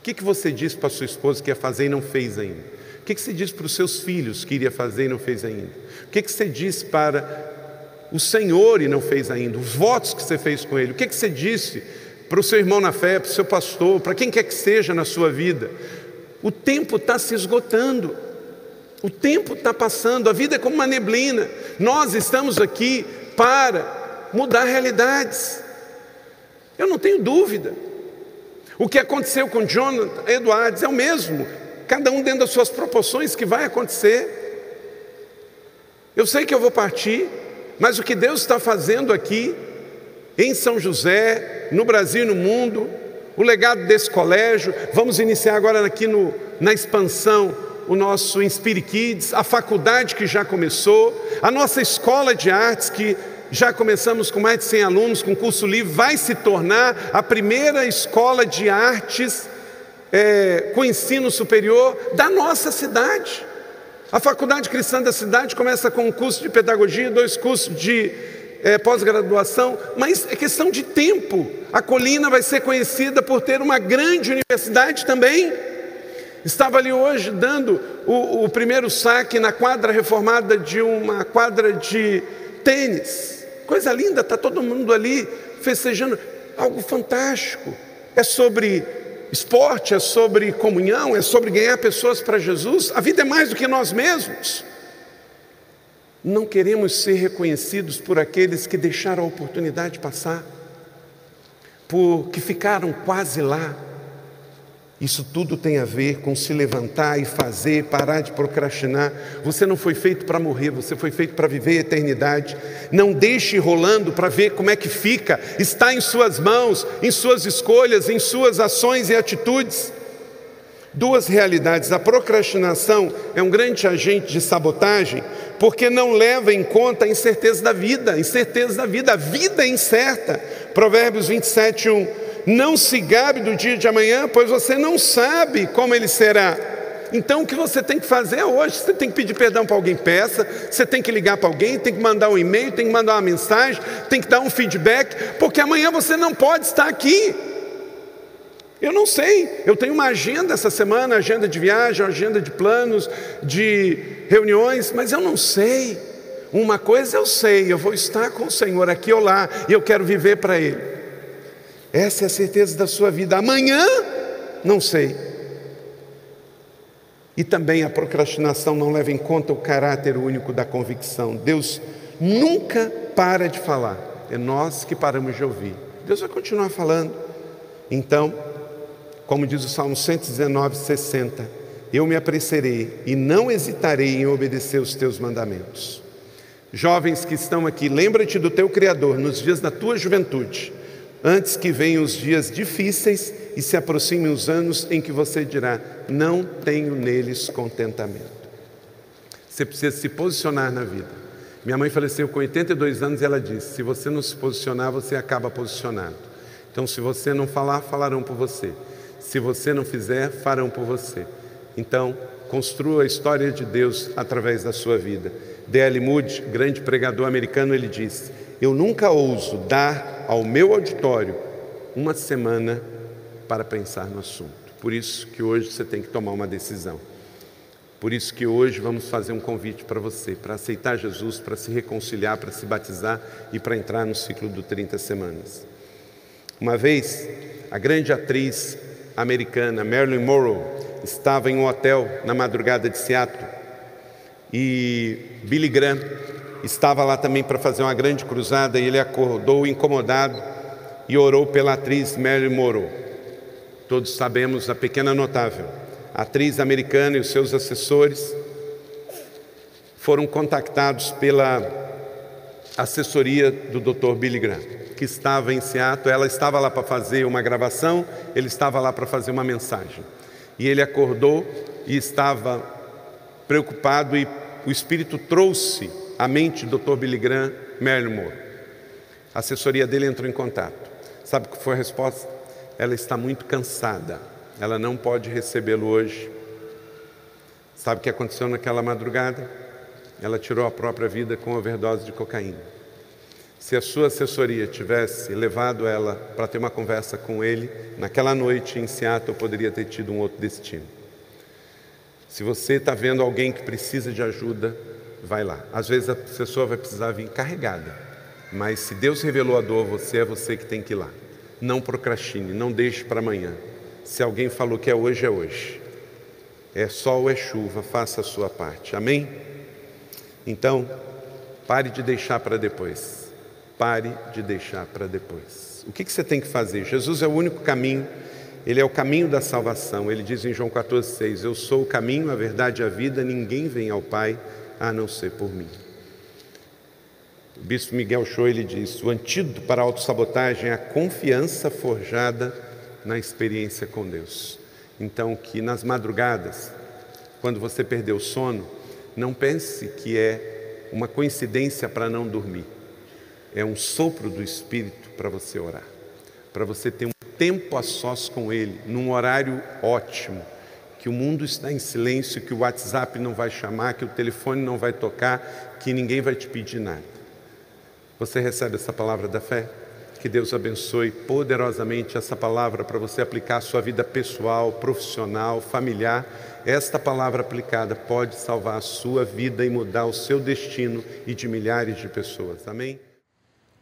O que você disse para sua esposa que ia fazer e não fez ainda? O que você disse para os seus filhos que iria fazer e não fez ainda? O que você disse para o Senhor e não fez ainda? Os votos que você fez com Ele? O que você disse para o seu irmão na fé, para o seu pastor, para quem quer que seja na sua vida? O tempo está se esgotando. O tempo está passando, a vida é como uma neblina. Nós estamos aqui para mudar realidades. Eu não tenho dúvida. O que aconteceu com Jonathan Edwards é o mesmo, cada um dentro das suas proporções que vai acontecer. Eu sei que eu vou partir, mas o que Deus está fazendo aqui, em São José, no Brasil e no mundo, o legado desse colégio, vamos iniciar agora aqui no, na expansão o nosso Inspire Kids, a faculdade que já começou, a nossa escola de artes que já começamos com mais de 100 alunos, com curso livre, vai se tornar a primeira escola de artes é, com ensino superior da nossa cidade. A Faculdade Cristã da cidade começa com um curso de pedagogia, dois cursos de é, pós-graduação, mas é questão de tempo. A colina vai ser conhecida por ter uma grande universidade também. Estava ali hoje dando o, o primeiro saque na quadra reformada de uma quadra de tênis. Coisa linda, está todo mundo ali festejando. Algo fantástico. É sobre esporte, é sobre comunhão, é sobre ganhar pessoas para Jesus. A vida é mais do que nós mesmos. Não queremos ser reconhecidos por aqueles que deixaram a oportunidade passar, por que ficaram quase lá. Isso tudo tem a ver com se levantar e fazer, parar de procrastinar. Você não foi feito para morrer, você foi feito para viver a eternidade. Não deixe rolando para ver como é que fica. Está em suas mãos, em suas escolhas, em suas ações e atitudes. Duas realidades: a procrastinação é um grande agente de sabotagem, porque não leva em conta a incerteza da vida, incerteza da vida, a vida é incerta. Provérbios 27, 1. Não se gabe do dia de amanhã, pois você não sabe como ele será. Então o que você tem que fazer hoje, você tem que pedir perdão para alguém, peça, você tem que ligar para alguém, tem que mandar um e-mail, tem que mandar uma mensagem, tem que dar um feedback, porque amanhã você não pode estar aqui. Eu não sei, eu tenho uma agenda essa semana, agenda de viagem, agenda de planos, de reuniões, mas eu não sei. Uma coisa eu sei, eu vou estar com o Senhor aqui ou lá, e eu quero viver para Ele. Essa é a certeza da sua vida. Amanhã, não sei. E também a procrastinação não leva em conta o caráter único da convicção. Deus nunca para de falar, é nós que paramos de ouvir. Deus vai continuar falando. Então, como diz o Salmo 119, 60, eu me apressarei e não hesitarei em obedecer os teus mandamentos. Jovens que estão aqui, lembra-te do teu Criador nos dias da tua juventude, antes que venham os dias difíceis e se aproximem os anos em que você dirá: Não tenho neles contentamento. Você precisa se posicionar na vida. Minha mãe faleceu com 82 anos e ela disse: Se você não se posicionar, você acaba posicionado. Então, se você não falar, falarão por você. Se você não fizer, farão por você. Então, construa a história de Deus através da sua vida. D.L. Moody, grande pregador americano, ele diz: Eu nunca ouso dar ao meu auditório uma semana para pensar no assunto. Por isso que hoje você tem que tomar uma decisão. Por isso que hoje vamos fazer um convite para você, para aceitar Jesus, para se reconciliar, para se batizar e para entrar no ciclo do 30 semanas. Uma vez, a grande atriz americana Marilyn Monroe estava em um hotel na madrugada de Seattle e Billy Graham estava lá também para fazer uma grande cruzada e ele acordou incomodado e orou pela atriz Marilyn Monroe. Todos sabemos a pequena notável, a atriz americana e os seus assessores foram contactados pela assessoria do Dr. Billy Graham que estava em Seattle, ela estava lá para fazer uma gravação, ele estava lá para fazer uma mensagem. E ele acordou e estava preocupado e o Espírito trouxe à mente do Dr. Billy Graham Marilyn Moore. A assessoria dele entrou em contato. Sabe o que foi a resposta? Ela está muito cansada, ela não pode recebê-lo hoje. Sabe o que aconteceu naquela madrugada? Ela tirou a própria vida com overdose de cocaína. Se a sua assessoria tivesse levado ela para ter uma conversa com ele, naquela noite em Seattle poderia ter tido um outro destino. Se você está vendo alguém que precisa de ajuda, vai lá. Às vezes a pessoa vai precisar vir carregada, mas se Deus revelou a dor a você, é você que tem que ir lá. Não procrastine, não deixe para amanhã. Se alguém falou que é hoje, é hoje. É sol é chuva, faça a sua parte. Amém? Então, pare de deixar para depois. Pare de deixar para depois. O que, que você tem que fazer? Jesus é o único caminho, ele é o caminho da salvação. Ele diz em João 14,6: Eu sou o caminho, a verdade e a vida, ninguém vem ao Pai a não ser por mim. O bispo Miguel Show ele diz: o antídoto para a autossabotagem é a confiança forjada na experiência com Deus. Então, que nas madrugadas, quando você perdeu o sono, não pense que é uma coincidência para não dormir é um sopro do Espírito para você orar, para você ter um tempo a sós com Ele, num horário ótimo, que o mundo está em silêncio, que o WhatsApp não vai chamar, que o telefone não vai tocar, que ninguém vai te pedir nada. Você recebe essa palavra da fé? Que Deus abençoe poderosamente essa palavra para você aplicar à sua vida pessoal, profissional, familiar. Esta palavra aplicada pode salvar a sua vida e mudar o seu destino e de milhares de pessoas. Amém?